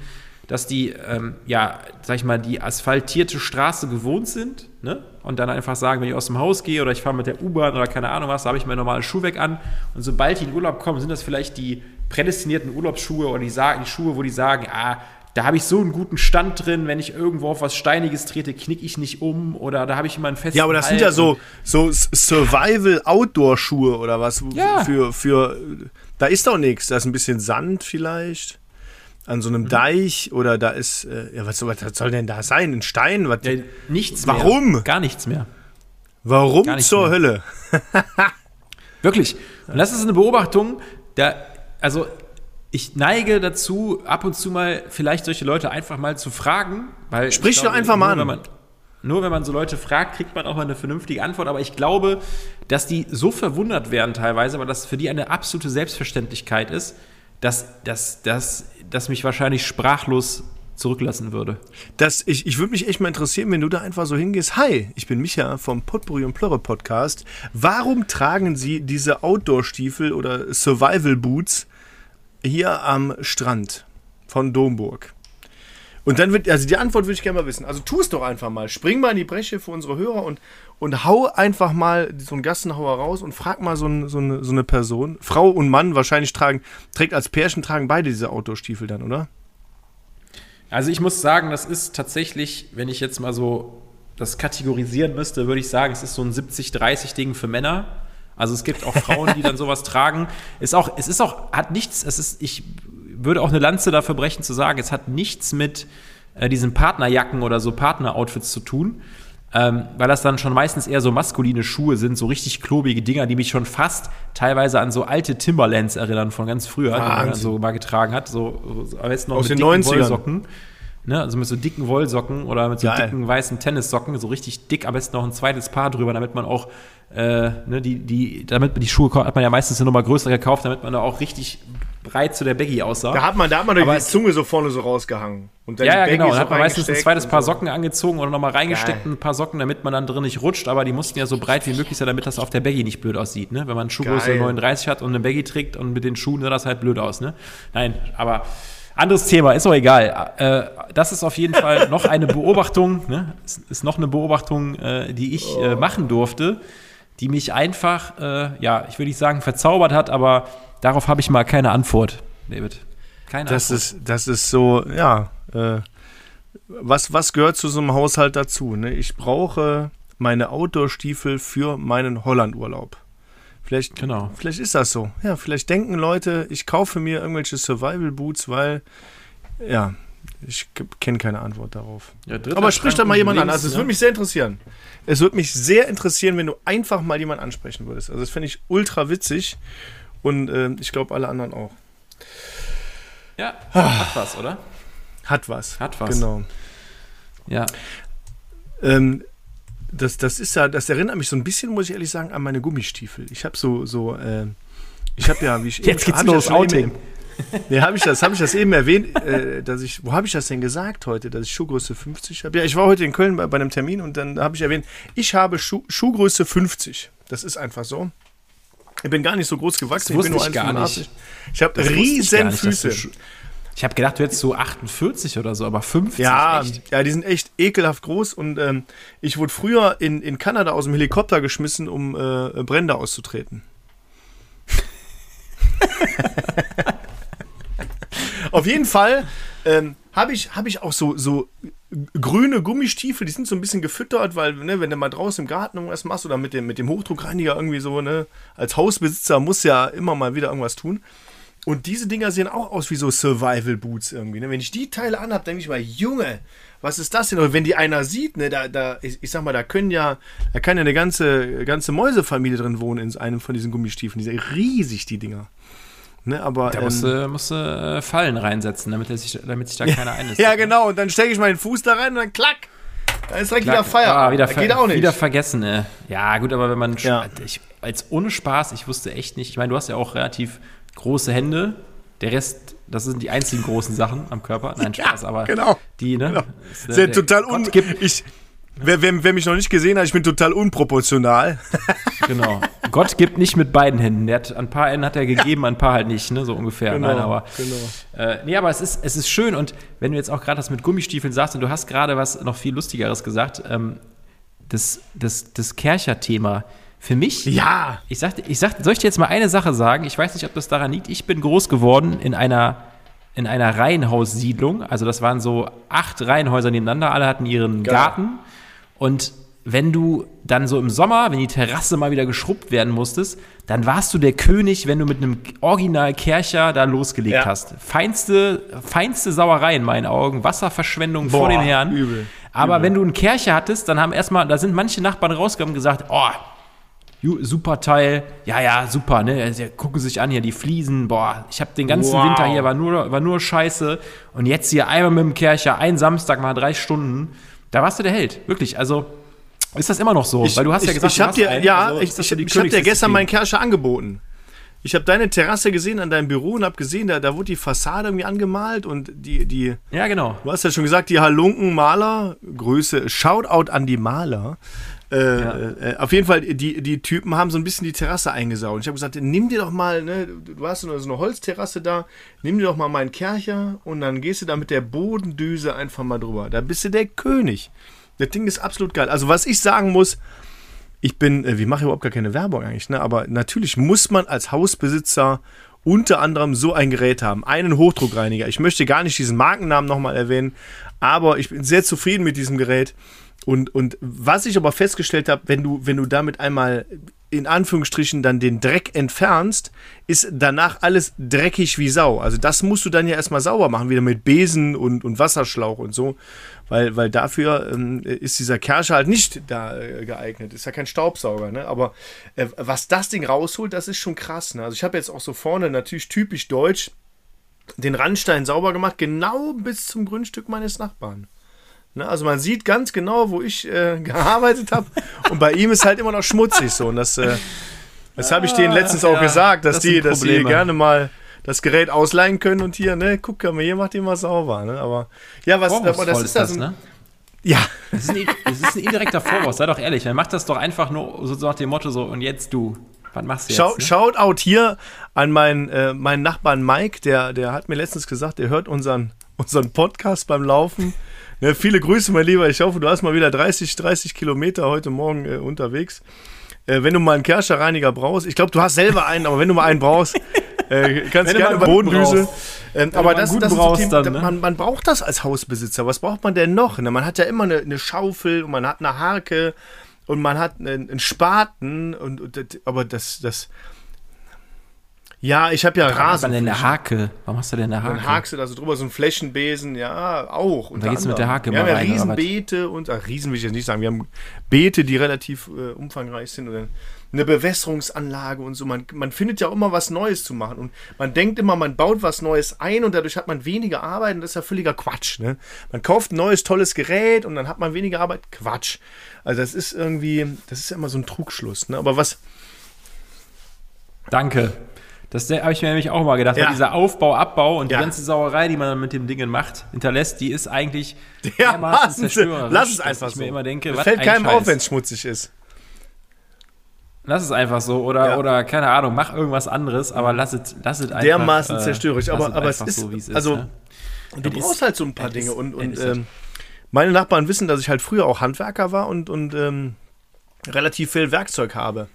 dass die, ähm, ja, sag ich mal, die asphaltierte Straße gewohnt sind, ne? Und dann einfach sagen, wenn ich aus dem Haus gehe oder ich fahre mit der U-Bahn oder keine Ahnung was, da habe ich mein normales Schuhwerk an. Und sobald die in Urlaub kommen, sind das vielleicht die prädestinierten Urlaubsschuhe oder die, sagen, die Schuhe, wo die sagen, ah, da habe ich so einen guten Stand drin, wenn ich irgendwo auf was Steiniges trete, knick ich nicht um oder da habe ich immer einen festen ja, aber das sind ja Halt so, so Survival-Outdoor-Schuhe oder was. Ja. Für, für, da ist doch nichts. Da ist ein bisschen Sand vielleicht. An so Mhm. einem Deich oder da ist, äh, ja, was, soll- was soll denn da sein? Ein Stein? Was, Ja, nichts Warum? mehr. Gar nichts mehr. warum gar nicht zur mehr. Hölle? [LAUGHS] Wirklich. Und das ist eine Beobachtung, da, also ich neige dazu, ab und zu mal vielleicht solche Leute einfach mal zu fragen, weil ich Sprich doch einfach mal an. Wenn man, nur wenn man so Leute fragt, kriegt man auch mal eine vernünftige Antwort. Aber ich glaube, dass die so verwundert werden teilweise, weil das für die eine absolute Selbstverständlichkeit ist, das, das, das, das mich wahrscheinlich sprachlos zurücklassen würde. Das, ich ich würde mich echt mal interessieren, wenn du da einfach so hingehst. Hi, ich bin Micha vom Potpourri und Plörre Podcast. Warum tragen Sie diese Outdoor-Stiefel oder Survival-Boots hier am Strand von Domburg? Und dann wird, also die Antwort würde ich gerne mal wissen. Also tu es doch einfach mal. Spring mal in die Breche für unsere Hörer und, und hau einfach mal so einen Gassenhauer raus und frag mal so, ein, so, eine, so eine Person. Frau und Mann wahrscheinlich tragen, trägt als Pärchen tragen beide diese Outdoor-Stiefel dann, oder? Also ich muss sagen, das ist tatsächlich, wenn ich jetzt mal so das kategorisieren müsste, würde ich sagen, es ist so ein 70-30-Ding für Männer. Also es gibt auch Frauen, die dann [LAUGHS] sowas tragen. Ist auch, es ist auch, hat nichts, es ist, ich würde auch eine Lanze dafür brechen zu sagen, es hat nichts mit äh, diesen Partnerjacken oder so Partneroutfits zu tun. Ähm, weil das dann schon meistens eher so maskuline Schuhe sind, so richtig klobige Dinger, die mich schon fast teilweise an so alte Timberlands erinnern von ganz früher, Wahnsinn. die man so mal getragen hat. So, so am besten noch Aus mit den dicken 90ern. Wollsocken. Ne, also mit so dicken Wollsocken oder mit so Geil. dicken weißen Tennissocken, so richtig dick, am besten noch ein zweites Paar drüber, damit man auch, äh, ne, die, die, damit die Schuhe hat man ja meistens eine Nummer größer gekauft, damit man da auch richtig breit zu der Baggy aussah. Da hat man, da hat man Aber die es- Zunge so vorne so rausgehangen. Und dann Ja, ja, genau. so Dann hat man meistens ein zweites Paar so. Socken angezogen oder nochmal reingesteckt, Geil. ein paar Socken, damit man dann drin nicht rutscht, aber die mussten ja so breit wie möglich sein, damit das auf der Baggy nicht blöd aussieht, ne? Wenn man Schuhgröße Geil. 39 hat und eine Baggy trägt und mit den Schuhen sah das halt blöd aus, ne? Nein, aber anderes Thema, ist auch egal. Äh, das ist auf jeden Fall noch eine Beobachtung, ne? Ist, ist noch eine Beobachtung, äh, die ich Oh. äh, machen durfte, die mich einfach, äh, ja, ich will nicht sagen verzaubert hat, aber darauf habe ich mal keine Antwort, David. Keine Das Antwort. ist, das ist so, ja. Äh, was, was gehört zu so einem Haushalt dazu? Ne? Ich brauche meine Outdoor-Stiefel für meinen Hollandurlaub. Vielleicht, Genau. vielleicht ist das so. Ja, vielleicht denken Leute, ich kaufe mir irgendwelche Survival-Boots, weil, ja, ich kenne keine Antwort darauf. Ja, Aber sprich da mal jemand an. Lebens- Also es ja. würde mich sehr interessieren. Es würde mich sehr interessieren, wenn du einfach mal jemanden ansprechen würdest. Also das fände ich ultra witzig und äh, ich glaube alle anderen auch. Ja, hat was, oder? Hat was. Hat was. Genau. Ja. Ähm, das, das ist ja, das erinnert mich so ein bisschen, muss ich ehrlich sagen, an meine Gummistiefel. Ich habe so, so, äh, ich habe ja, wie ich [LAUGHS] Jetzt geht's hab ich los, Outing. Eben, nee, habe ich das, habe ich das eben erwähnt, äh, dass ich, wo habe ich das denn gesagt heute, dass ich Schuhgröße 50 habe? Ja, ich war heute in Köln bei, bei einem Termin und dann habe ich erwähnt, ich habe Schuh, Schuhgröße 50. Das ist einfach so. Ich bin gar nicht so groß gewachsen, ich bin nur ich gar 1,85. nicht. Ich habe wusste ich riesen nicht, Füße. Ich habe gedacht, du hättest so 48 oder so, aber 50 Ja, echt. ja, die sind echt ekelhaft groß und ähm, ich wurde früher in, in Kanada aus dem Helikopter geschmissen, um äh, Brände auszutreten. [LAUGHS] Auf jeden Fall ähm, habe ich, hab ich auch so, so grüne Gummistiefel, die sind so ein bisschen gefüttert, weil, ne, wenn du mal draußen im Garten irgendwas machst oder mit dem, mit dem Hochdruckreiniger irgendwie so, ne, als Hausbesitzer muss ja immer mal wieder irgendwas tun. Und diese Dinger sehen auch aus wie so Survival Boots irgendwie. Ne? Wenn ich die Teile anhab, denke ich mal, Junge, was ist das denn? Und wenn die einer sieht, ne, da, da, ich, ich sag mal, da können ja, da kann ja eine ganze, ganze Mäusefamilie drin wohnen in einem von diesen Gummistiefeln. Die sind riesig, die Dinger. Ne, aber, Da ähm, musst du, musst du äh, Fallen reinsetzen, damit, er sich, damit sich da [LAUGHS] keiner einlässt. ja, genau. Und dann stecke ich meinen Fuß da rein und dann klack. Da ist direkt wieder Feier. Ah, wieder, geht auch nicht. wieder vergessen, ey. Ja, gut, aber wenn man. Ja. Ich, als ohne Spaß, ich wusste echt nicht. Ich meine, du hast ja auch relativ große Hände. Der Rest, das sind die einzigen großen Sachen am Körper. Nein, Spaß, aber genau. die, ne? Genau. ist, äh, Sehr der total un gibt, ich, wer, wer, wer mich noch nicht gesehen hat, ich bin total unproportional. [LAUGHS] Genau. Gott gibt nicht mit beiden Händen. Der hat, ein paar Händen hat er gegeben, ein paar halt nicht, ne? So ungefähr. Nein, aber. genau. Äh, nee, aber es ist, es ist schön und wenn du jetzt auch gerade das mit Gummistiefeln sagst und du hast gerade was noch viel Lustigeres gesagt, ähm, das, das, das Kercher-Thema. Für mich, Ja. ich sagte, ich sagte, soll ich dir jetzt mal eine Sache sagen? Ich weiß nicht, ob das daran liegt. Ich bin groß geworden in einer, in einer Reihenhaussiedlung. Also das waren so acht Reihenhäuser nebeneinander. Alle hatten ihren Geil. Garten. Und wenn du dann so im Sommer, wenn die Terrasse mal wieder geschrubbt werden musstest, dann warst du der König, wenn du mit einem Original Kercher da losgelegt Ja. hast. Feinste, feinste Sauerei in meinen Augen, Wasserverschwendung vor Boah, den Herren. übel, Aber übel. wenn du einen Kercher hattest, dann haben erstmal, da sind manche Nachbarn rausgekommen und gesagt, oh, super Teil, ja, ja, super, ne? Also, gucken sich an hier die Fliesen, boah, ich habe den ganzen Wow. Winter hier war nur, war nur Scheiße und jetzt hier einmal mit dem Kercher, ein Samstag mal drei Stunden, da warst du der Held, wirklich. Also ist das immer noch so? Weil du hast ja gesagt, ich du hab hast dir, einen, ja, also ich, ich, ich habe dir gestern meinen Kerscher angeboten. ich habe deine Terrasse gesehen an deinem Büro und habe gesehen, da, da wurde die Fassade irgendwie angemalt und die, die. Ja, genau. Du hast ja schon gesagt, die Halunken-Maler, Größe, Shoutout an die Maler. Äh, ja. äh, auf jeden Fall, die, die Typen haben so ein bisschen die Terrasse eingesaugt. Ich habe gesagt, nimm dir doch mal, ne, du hast so eine, so eine Holzterrasse da, nimm dir doch mal meinen Kercher und dann gehst du da mit der Bodendüse einfach mal drüber. Da bist du der König. Das Ding ist absolut geil. Also, was ich sagen muss, ich bin, äh, wir machen überhaupt gar keine Werbung eigentlich, ne? aber natürlich muss man als Hausbesitzer unter anderem so ein Gerät haben. Einen Hochdruckreiniger. Ich möchte gar nicht diesen Markennamen nochmal erwähnen, aber ich bin sehr zufrieden mit diesem Gerät. Und, und was ich aber festgestellt habe, wenn du, wenn du damit einmal in Anführungsstrichen dann den Dreck entfernst, ist danach alles dreckig wie Sau. Also das musst du dann ja erstmal sauber machen, wieder mit Besen und, und Wasserschlauch und so. Weil, weil dafür ähm, ist dieser Kerscher halt nicht da äh, geeignet. Ist ja kein Staubsauger, ne? Aber äh, was das Ding rausholt, das ist schon krass. Ne? Also ich habe jetzt auch so vorne natürlich typisch deutsch den Randstein sauber gemacht, genau bis zum Grundstück meines Nachbarn. Ne, also man sieht ganz genau, wo ich äh, [LAUGHS] gearbeitet habe. und bei ihm ist halt immer noch schmutzig so. Und das, äh, das habe ich denen letztens auch ja, gesagt, dass das die, dass die gerne mal das Gerät ausleihen können und hier, ne, guck mal, hier macht ihr mal sauber. Ne? Aber ja, was aber das ist das, ne? Ja. Das ist, ein, das ist ein indirekter Vorwurf, sei doch ehrlich. Man macht das doch einfach nur so nach dem Motto so, und jetzt du. Was machst du jetzt? Schau, ne? Shoutout hier an meinen, äh, meinen Nachbarn Mike, der, der hat mir letztens gesagt, der hört unseren, unseren Podcast beim Laufen. Ja, viele Grüße, mein Lieber. Ich hoffe, du hast mal wieder 30, 30 Kilometer heute Morgen äh, unterwegs. Äh, wenn du mal einen Kerscherreiniger brauchst, ich glaube, du hast selber einen, aber wenn du mal einen brauchst, [LAUGHS] äh, kannst du gerne über Bodendüse. Ähm, aber das, das brauchst, so dann, ne? man, man, braucht das als Hausbesitzer. Was braucht man denn noch? Ne, man hat ja immer eine, eine Schaufel und man hat eine Harke und man hat einen, einen Spaten und, und, aber das, das, ja, ich habe ja Warum Rasen. Warum denn eine Hake? Warum hast du denn eine Hake? Dann hakst du da so drüber, so ein Flächenbesen, ja, auch. Und da geht's mit der Hake Wir haben ja rein, Riesenbeete und, ach, Riesen will ich jetzt nicht sagen, wir haben Beete, die relativ äh, umfangreich sind oder eine Bewässerungsanlage und so. Man, man findet ja auch immer was Neues zu machen und man denkt immer, man baut was Neues ein und dadurch hat man weniger Arbeit und das ist ja völliger Quatsch. Ne? Man kauft ein neues, tolles Gerät und dann hat man weniger Arbeit. Quatsch. Also das ist irgendwie, das ist ja immer so ein Trugschluss. Ne? Aber was... Danke. Das habe ich mir nämlich auch mal gedacht, ja. weil dieser Aufbau, Abbau und ja. die ganze Sauerei, die man dann mit dem Dingen macht, hinterlässt, die ist eigentlich dermaßen zerstörerisch. Lass es einfach ich so. mir immer denke, was fällt keinem Scheiß. auf, wenn es schmutzig ist. Lass es einfach so oder, ja. oder keine Ahnung, mach irgendwas anderes, aber lass es, lass es einfach. Dermaßen äh, zerstörerisch, aber, aber es ist, so, wie es also, ist. Ne? Du es brauchst ist, halt so ein paar Dinge ist, und, und ähm, meine Nachbarn wissen, dass ich halt früher auch Handwerker war und, und ähm, relativ viel Werkzeug habe.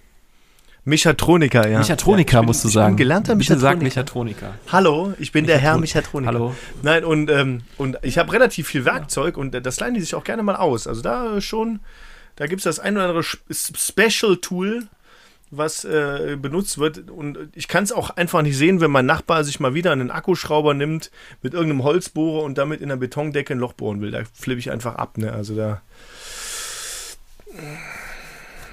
Mechatroniker, ja. Mechatroniker, ja, musst du sagen. Ich bin gelernter Bitte Mechatroniker. Mechatroniker. Hallo, ich bin der Herr Mechatroniker. Hallo. Nein, und, ähm, und ich habe relativ viel Werkzeug und äh, das leihen die sich auch gerne mal aus. Also da schon, da gibt es das ein oder andere Special-Tool, was äh, benutzt wird. Und ich kann es auch einfach nicht sehen, wenn mein Nachbar sich mal wieder einen Akkuschrauber nimmt mit irgendeinem Holzbohrer und damit in der Betondecke ein Loch bohren will. Da flippe ich einfach ab. Ne? Also da.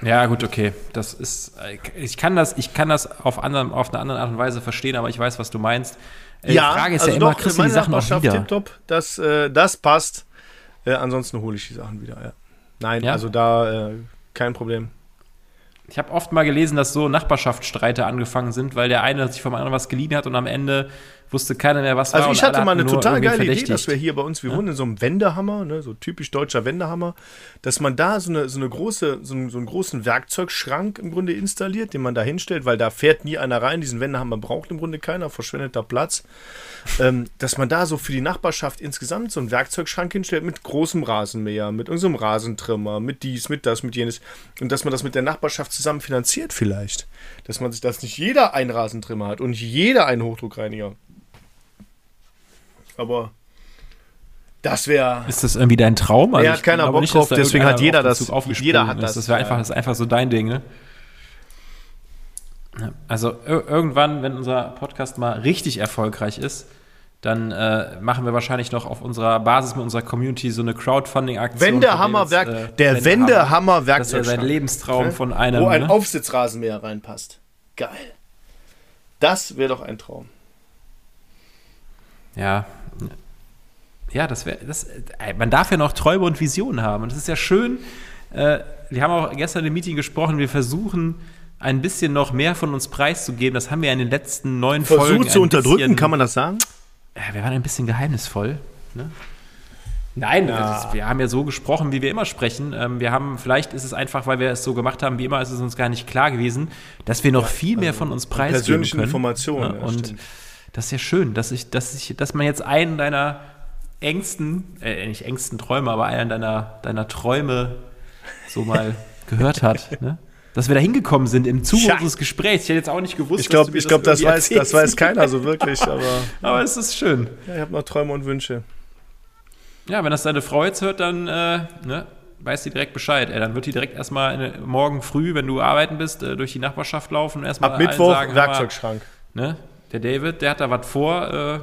Ja, gut, okay. Das ist, ich kann das, ich kann das auf, anderen, auf eine andere Art und Weise verstehen, aber ich weiß, was du meinst. Äh, ja, die Frage ist also ja immer, doch, kriegst du die Sachen auch wieder? Tipptopp, das, äh, das passt. Äh, ansonsten hole ich die Sachen wieder, ja. Nein, ja? also da äh, kein Problem. Ich habe oft mal gelesen, dass so Nachbarschaftsstreite angefangen sind, weil der eine sich vom anderen was geliehen hat und am Ende wusste keiner mehr, was also war. Also ich hatte mal eine total geile Idee, dass wir hier bei uns, wir ja? wohnen in so einem Wendehammer, ne, so typisch deutscher Wendehammer, dass man da so eine, so eine große, so einen, so einen großen Werkzeugschrank im Grunde installiert, den man da hinstellt, weil da fährt nie einer rein. Diesen Wendehammer braucht im Grunde keiner, verschwendeter Platz. Ähm, dass man da so für die Nachbarschaft insgesamt so einen Werkzeugschrank hinstellt mit großem Rasenmäher, mit irgendeinem Rasentrimmer, mit dies, mit das, mit jenes. Und dass man das mit der Nachbarschaft zusammen finanziert vielleicht. Dass man sich, dass nicht jeder einen Rasentrimmer hat und nicht jeder einen Hochdruckreiniger aber das wäre. Ist das irgendwie dein Traum? Also er hat keiner Bock drauf, deswegen hat jeder das. Jeder hat das. Das wäre einfach, das einfach so dein Ding, ne? Also irgendwann, wenn unser Podcast mal richtig erfolgreich ist, dann äh, machen wir wahrscheinlich noch auf unserer Basis mit unserer Community so eine Crowdfunding-Aktion. Wendehammerwerk, äh, der Wendehammer-Werkzeug. Das ist ja sein Lebenstraum von einem. Wo ein ne? Aufsitzrasenmäher reinpasst. Geil. Das wäre doch ein Traum. Ja, ja, das wäre, das, man darf ja noch Träume und Visionen haben. Und das ist ja schön. Äh, wir haben auch gestern im Meeting gesprochen, wir versuchen ein bisschen noch mehr von uns preiszugeben. Das haben wir in den letzten neun Versucht Folgen. zu ein unterdrücken, bisschen, kann man das sagen? Ja, wir waren ein bisschen geheimnisvoll. Ne? Nein, ist, wir haben ja so gesprochen, wie wir immer sprechen. Ähm, wir haben, vielleicht ist es einfach, weil wir es so gemacht haben, wie immer ist es uns gar nicht klar gewesen, dass wir noch viel mehr von uns preisgeben persönlichen können. Informationen, Ne? ja, und stimmt. das ist ja schön, dass ich, dass ich, dass man jetzt einen deiner engsten, äh, nicht engsten Träume, aber einen deiner, deiner Träume so mal gehört hat. [LAUGHS] Ne? Dass wir da hingekommen sind im Zuge unseres Gesprächs. Ich hätte jetzt auch nicht gewusst, Ich glaube, dass du ich glaub, das, irgendwie weiß, das weiß keiner so wirklich, [LAUGHS] aber Aber es ist schön. ja, ich habe noch Träume und Wünsche. Ja, wenn das deine Frau jetzt hört, dann äh, ne, weiß sie direkt Bescheid. Ey, dann wird die direkt erstmal in- morgen früh, wenn du arbeiten bist, äh, durch die Nachbarschaft laufen und erstmal Ab allen Mittwoch sagen, hör mal, Werkzeugschrank. ne, der David, der hat da was vor. Äh,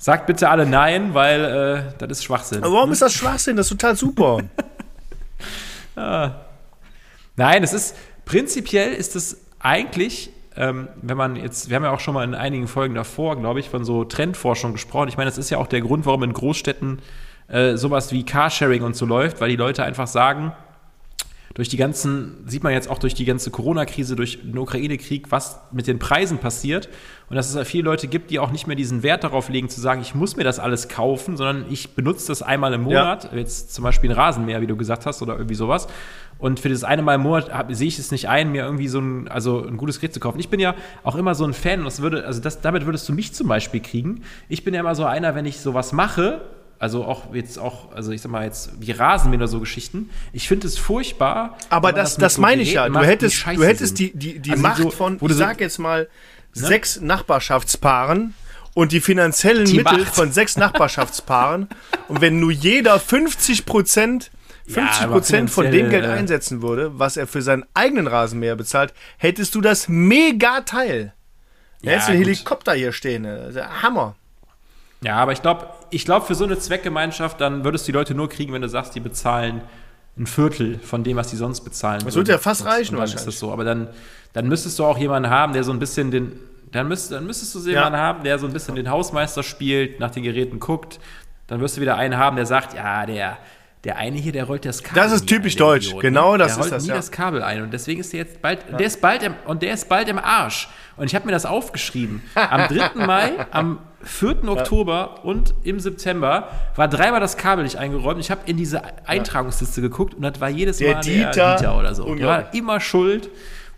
sagt bitte alle nein, weil äh, das ist Schwachsinn. Aber warum ist das Schwachsinn? Das ist total super. [LAUGHS] Nein, es ist prinzipiell ist es eigentlich, ähm, wenn man jetzt, wir haben ja auch schon mal in einigen Folgen davor, glaube ich, von so Trendforschung gesprochen. Ich meine, das ist ja auch der Grund, warum in Großstädten äh, sowas wie Carsharing und so läuft, weil die Leute einfach sagen, durch die ganzen, sieht man jetzt auch durch die ganze Corona-Krise, durch den Ukraine-Krieg, was mit den Preisen passiert. Und dass es ja viele Leute gibt, die auch nicht mehr diesen Wert darauf legen, zu sagen, ich muss mir das alles kaufen, sondern ich benutze das einmal im Monat. Jetzt zum Beispiel ein Rasenmäher, wie du gesagt hast, oder irgendwie sowas. Und für das eine Mal im Monat hab, sehe ich es nicht ein, mir irgendwie so ein, also ein gutes Gerät zu kaufen. Ich bin ja auch immer so ein Fan, das würde, also das, damit würdest du mich zum Beispiel kriegen. Ich bin ja immer so einer, wenn ich sowas mache, also auch jetzt auch, also ich sag mal jetzt wie Rasenmäher oder so Geschichten. Ich finde es furchtbar. Aber das, mit das so meine ich ja. Du hättest, du hättest die, die, die Also Macht so, von, ich sag jetzt mal, sechs Nachbarschaftspaaren und die finanziellen Die Mittel Macht. von sechs Nachbarschaftspaaren. [LAUGHS] und wenn nur jeder 50 Prozent 50 aber Prozent von dem Geld äh, einsetzen würde, was er für seinen eigenen Rasenmäher bezahlt, hättest du das mega Teil. Da Ja, hättest du einen. Helikopter hier stehen. ne? Ja Hammer. Ja, aber ich glaube, ich glaube, für so eine Zweckgemeinschaft, dann würdest du die Leute nur kriegen, wenn du sagst, die bezahlen ein Viertel von dem, was die sonst bezahlen. Das würden. wird ja fast reichen dann ist wahrscheinlich. das so. Aber dann, dann müsstest du auch jemanden haben, der so ein bisschen den, dann, müsst, dann müsstest du so Ja. jemanden haben, der so ein bisschen den Hausmeister spielt, nach den Geräten guckt. Dann wirst du wieder einen haben, der sagt, ja, der, der eine hier, der rollt das Kabel. Das ist typisch deutsch. Idiot, Genau ne? das der ist rollt das, nie ja. das Kabel ein und deswegen ist der jetzt bald, der ist bald im, und der ist bald im Arsch. Und ich habe mir das aufgeschrieben. Am 3. [LAUGHS] Mai, am 4. Oktober und im September war dreimal das Kabel nicht eingeräumt. Ich habe in diese Eintragungsliste geguckt und das war jedes Der Mal Dieter, der Dieter oder so. Der war immer schuld.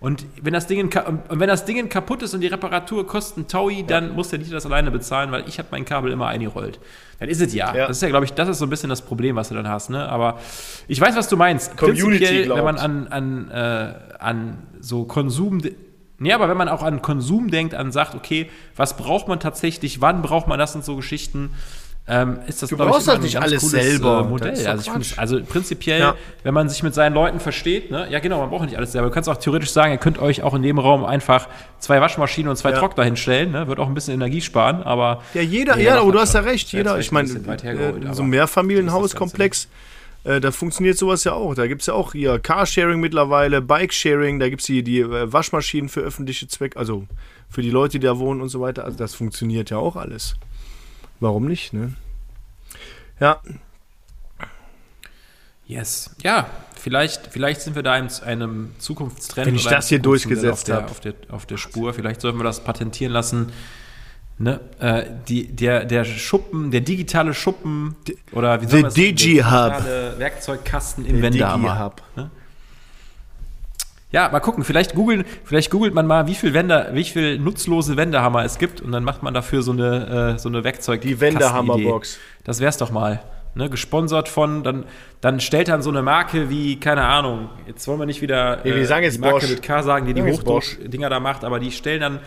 Und wenn das Ding, und wenn das Ding kaputt ist und die Reparatur kostet einen Taui, dann muss der Dieter das alleine bezahlen, weil ich habe mein Kabel immer eingerollt. Dann ist es ja. Ja. Das ist ja, glaube ich, das ist so ein bisschen das Problem, was du dann hast. Ne? Aber ich weiß, was du meinst. Community wenn man an, an, äh, an so Konsum. Nee, aber wenn man auch an Konsum denkt, an sagt, okay, was braucht man tatsächlich, wann braucht man das und so Geschichten, ähm, ist das, Du brauchst das ein nicht alles cooles, selber. Äh, Modell. Also, ich Quatsch. also prinzipiell, Ja. wenn man sich mit seinen Leuten versteht, ne, ja genau, man braucht nicht alles selber. Du kannst auch theoretisch sagen, ihr könnt euch auch in dem Raum einfach zwei Waschmaschinen und zwei Ja. Trockner hinstellen, ne, wird auch ein bisschen Energie sparen, aber. Ja, jeder, ja, aber du hast ja recht. Jeder, ich meine, äh, so ein Mehrfamilienhauskomplex, Komplex. äh, da funktioniert sowas ja auch. Da gibt es ja auch hier Carsharing mittlerweile, Bikesharing, da gibt es die, die äh, Waschmaschinen für öffentliche Zwecke, also für die Leute, die da wohnen und so weiter. Also das funktioniert ja auch alles. Warum nicht, ne? Ja, Yes. Ja, vielleicht, vielleicht sind wir da in einem Zukunftstrend. Wenn ich das hier durchgesetzt auf der, hab. auf, der, auf der Spur. Vielleicht sollten wir das patentieren lassen. Ne? Äh, die, der, der Schuppen, der digitale Schuppen oder wie soll man das- der Digi-Hub. digitale Werkzeugkasten im Wendehammer. Ne? Ja, mal gucken. Vielleicht googeln, vielleicht googelt man mal, wie viel Wender, wie viel nutzlose Wendehammer es gibt und dann macht man dafür so eine, äh, so eine Werkzeug. die Wendehammerbox. Das wär's doch mal. Ne, gesponsert von, dann, dann stellt dann so eine Marke wie, keine Ahnung, jetzt wollen wir nicht wieder Nee, wir sagen jetzt die Marke Bosch. mit K sagen, die die Hochdruck-Dinger da macht, aber die stellen dann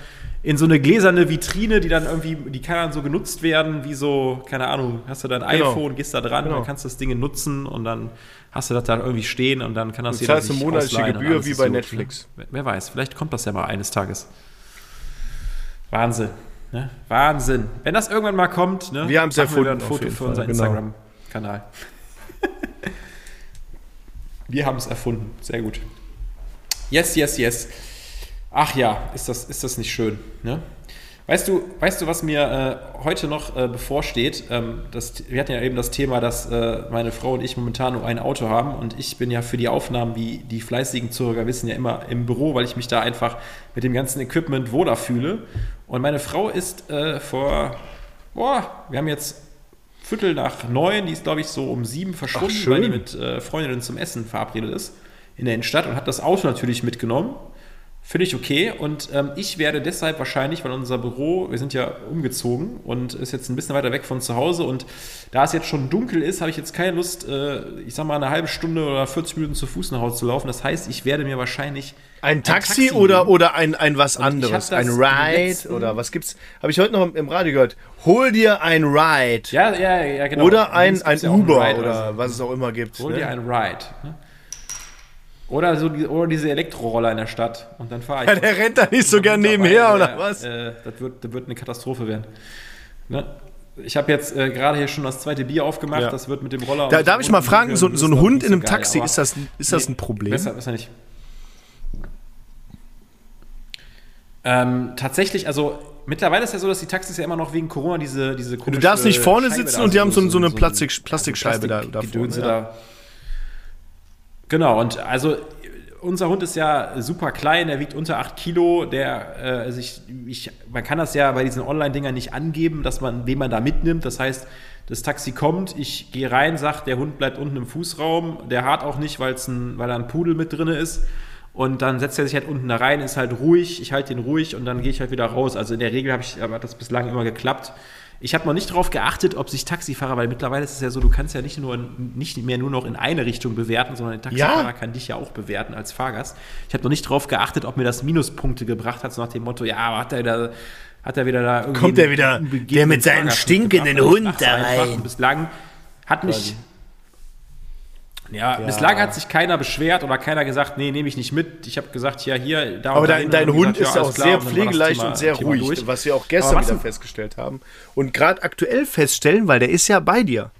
in so eine gläserne Vitrine, die dann irgendwie, die kann dann so genutzt werden, wie so, keine Ahnung, hast du dein Genau. iPhone, gehst da dran, Genau. dann kannst du das Ding nutzen und dann hast du das da irgendwie stehen und dann kann das Du zahlst eine monatliche Gebühr wie bei Netflix. Ne? Wer, wer weiß, vielleicht kommt das ja mal eines Tages. Wahnsinn. Ne? Wahnsinn. Wenn das irgendwann mal kommt, ne, Wir haben's machen erfunden, dann ein auf Foto für unser Fall, genau. Instagram-Kanal. [LAUGHS] Wir haben es erfunden. Sehr gut. Yes, yes, yes. Ach ja, ist das, ist das nicht schön. Ne? Weißt du, weißt du, was mir äh, heute noch äh, bevorsteht? Ähm, das, wir hatten ja eben das Thema, dass äh, meine Frau und ich momentan nur ein Auto haben und ich bin ja für die Aufnahmen, wie die fleißigen Zuhörer wissen, ja immer im Büro, weil ich mich da einfach mit dem ganzen Equipment wohler fühle. Und meine Frau ist äh, vor, boah, wir haben jetzt Viertel nach neun, die ist glaube ich so um sieben verschwunden, weil die mit äh, Freundinnen zum Essen verabredet ist in der Innenstadt und hat das Auto natürlich mitgenommen. Finde ich okay. Und ähm, ich werde deshalb wahrscheinlich, weil unser Büro, wir sind ja umgezogen und ist jetzt ein bisschen weiter weg von zu Hause. Und da es jetzt schon dunkel ist, habe ich jetzt keine Lust, äh, ich sag mal, eine halbe Stunde oder 40 Minuten zu Fuß nach Hause zu laufen. Das heißt, ich werde mir wahrscheinlich Ein Taxi, oder, nehmen. oder ein, ein was anderes? Ein Ride oder was gibt's? Habe ich heute noch im Radio gehört. Hol dir ein Ride. Ja, ja, ja, genau. Oder ein, ein gibt's ja Uber Ride oder so. was es auch immer gibt. Hol ne? dir einen Ride. Ne? Oder, so oder diese Elektroroller in der Stadt. Und dann fahre ich. Ja, der rennt da nicht so gern Dabei, nebenher, äh, oder was? Äh, das, wird, das wird eine Katastrophe werden. Ne? Ich habe jetzt äh, gerade hier schon das zweite Bier aufgemacht. Ja. Das wird mit dem Roller. Da, darf ich mal fragen, so, so ein Hund in so einem geil, Taxi, ist das, ist das Nee, ein Problem? Besser, besser nicht. Ähm, tatsächlich, also mittlerweile ist ja so, dass die Taxis ja immer noch wegen Corona diese diese Du darfst nicht vorne sitzen und die haben so, so eine Plastik, Plastikscheibe da, Plastik- davor. Gedönse ne? da. Genau, und also unser Hund ist ja super klein, der wiegt unter 8 Kilo. Der, äh, also ich, ich, man kann das ja bei diesen Online-Dingern nicht angeben, dass man, wen man da mitnimmt. Das heißt, das Taxi kommt, ich gehe rein, sagt, der Hund bleibt unten im Fußraum. Der hart auch nicht, weil's ein, weil da ein Pudel mit drin ist. Und dann setzt er sich halt unten da rein, ist halt ruhig, ich halte ihn ruhig und dann gehe ich halt wieder raus. Also in der Regel habe ich, aber hat das bislang immer geklappt. Ich habe noch nicht darauf geachtet, ob sich Taxifahrer, weil mittlerweile ist es ja so, du kannst ja nicht nur nicht mehr nur noch in eine Richtung bewerten, sondern der Taxifahrer Ja. kann dich ja auch bewerten als Fahrgast. Ich habe noch nicht darauf geachtet, ob mir das Minuspunkte gebracht hat, so nach dem Motto, ja, hat er wieder, hat er wieder da irgendwie Kommt einen wieder, der mit seinem stinkenden? Hund da rein. Bislang hat mich, ja, bislang hat sich keiner beschwert oder keiner gesagt, nee, nehme ich nicht mit. Ich habe gesagt, ja, hier, da Aber dein, dein Hund gesagt, ist ja auch klar. sehr pflegeleicht und sehr Thema ruhig, durch. was wir auch gestern wieder festgestellt haben. Und gerade aktuell feststellen, weil der ist ja bei dir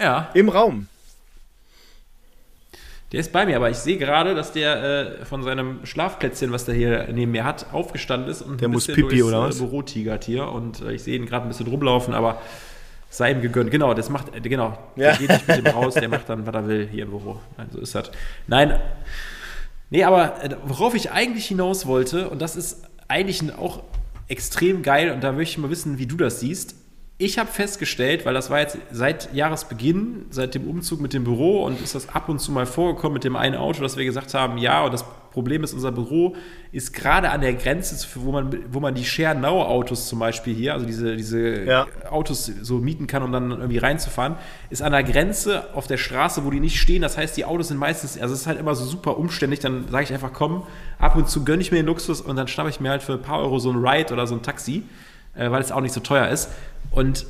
Ja, im Raum. der ist bei mir, aber ich sehe gerade, dass der äh, von seinem Schlafplätzchen, was der hier neben mir hat, aufgestanden ist und Der ein muss bisschen Pipi, durchs, oder äh, was? Büro tigert hier und äh, ich sehe ihn gerade ein bisschen rumlaufen, aber sei ihm gegönnt. Genau, das macht, genau, Ja. der geht nicht mit dem raus, der macht dann, was er will hier im Büro. Nein, so ist das. Nein, nee, aber äh, worauf ich eigentlich hinaus wollte, und das ist eigentlich auch extrem geil, und da möchte ich mal wissen, wie du das siehst. Ich habe festgestellt, weil das war jetzt seit Jahresbeginn, seit dem Umzug mit dem Büro und ist das ab und zu mal vorgekommen mit dem einen Auto, dass wir gesagt haben, ja, und das Problem ist, unser Büro ist gerade an der Grenze, wo man, wo man die Share Now Autos zum Beispiel hier, also diese, diese Ja. Autos so mieten kann, um dann irgendwie reinzufahren, ist an der Grenze auf der Straße, wo die nicht stehen. Das heißt, die Autos sind meistens, also es ist halt immer so super umständlich. Dann sage ich einfach, komm, ab und zu gönne ich mir den Luxus und dann schnappe ich mir halt für ein paar Euro so ein Ride oder so ein Taxi, äh, weil es auch nicht so teuer ist. Und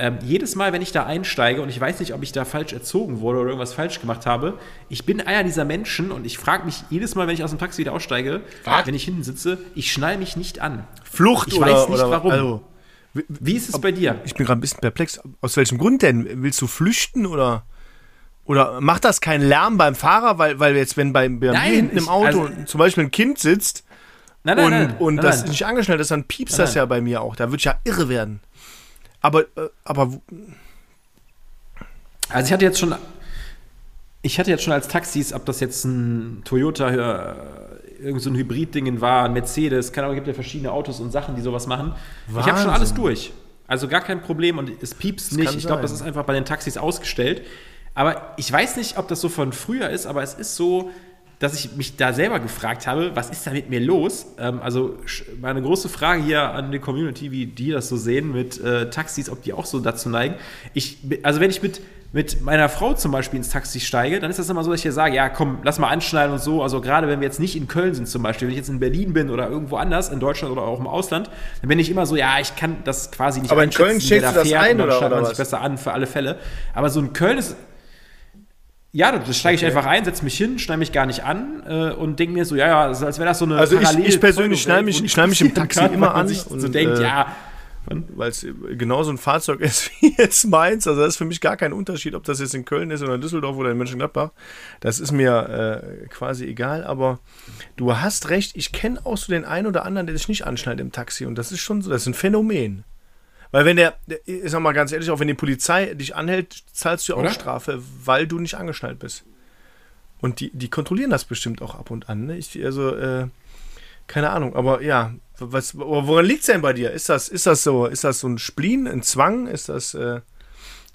ähm, jedes Mal, wenn ich da einsteige und ich weiß nicht, ob ich da falsch erzogen wurde oder irgendwas falsch gemacht habe, ich bin einer dieser Menschen und ich frage mich jedes Mal, wenn ich aus dem Taxi wieder aussteige, Was? wenn ich hinten sitze, ich schnall mich nicht an. Flucht Ich oder, weiß nicht, oder warum. Also, Wie ist es bei dir? ich bin gerade ein bisschen perplex. Aus welchem Grund denn? Willst du flüchten oder? Oder macht das keinen Lärm beim Fahrer, weil, weil jetzt, wenn bei, bei mir Nein, hinten im ich- Auto also- zum Beispiel ein Kind sitzt Nein, und, und nein, das nein. nicht angeschnallt ist, dann piepst Nein, das nein. ja bei mir auch. Da würde ich ja irre werden. Aber, äh, aber Also ich hatte jetzt schon, ich hatte jetzt schon als Taxis, ob das jetzt ein Toyota, äh, irgend so ein Hybrid-Ding war, ein Mercedes, keine Ahnung, gibt ja verschiedene Autos und Sachen, die sowas machen. Ich habe schon Wahnsinn. alles durch. Also gar kein Problem und es piepst nicht. kann Ich glaube, das ist einfach bei den Taxis ausgestellt. Aber ich weiß nicht, ob das so von früher ist, aber es ist so, dass ich mich da selber gefragt habe, was ist da mit mir los? Ähm, also meine große Frage hier an die Community, wie die das so sehen mit äh, Taxis, ob die auch so dazu neigen. Ich, also wenn ich mit, mit meiner Frau zum Beispiel ins Taxi steige, dann ist das immer so, dass ich ihr sage, ja komm, lass mal anschnallen und so. Also gerade wenn wir jetzt nicht in Köln sind zum Beispiel, wenn ich jetzt in Berlin bin oder irgendwo anders, in Deutschland oder auch im Ausland, dann bin ich immer so, ja, ich kann das quasi nicht Aber in Köln da du das fährt ein oder- oder man sich was? besser an für alle Fälle. Aber so in Köln ist ja, da steige ich einfach ein, setze mich hin, schneide mich gar nicht an äh, und denke mir so, ja, ja, als wäre das so eine Also ich- ich persönlich schneide mich- schneide mich im Taxi immer kann, man an sich so und, denkt, äh, ja, weil es genauso ein Fahrzeug [LAUGHS] ist wie jetzt meins. Also das ist für mich gar kein Unterschied, ob das jetzt in Köln ist oder in Düsseldorf oder in Mönchengladbach. Das ist mir äh, quasi egal. Aber du hast recht, ich kenne auch so den einen oder anderen, der sich nicht anschnallt im Taxi. Und das ist schon so, das ist ein Phänomen. Weil wenn der, ich sag mal ganz ehrlich, auch wenn die Polizei dich anhält, zahlst du auch oder? Strafe, weil du nicht angeschnallt bist. Und die, die kontrollieren das bestimmt auch ab und an. Ne? Ich, also, äh, keine Ahnung, aber ja, was, woran liegt es denn bei dir? Ist das, ist das so, ist das so ein Spleen, ein Zwang? Ist das, äh,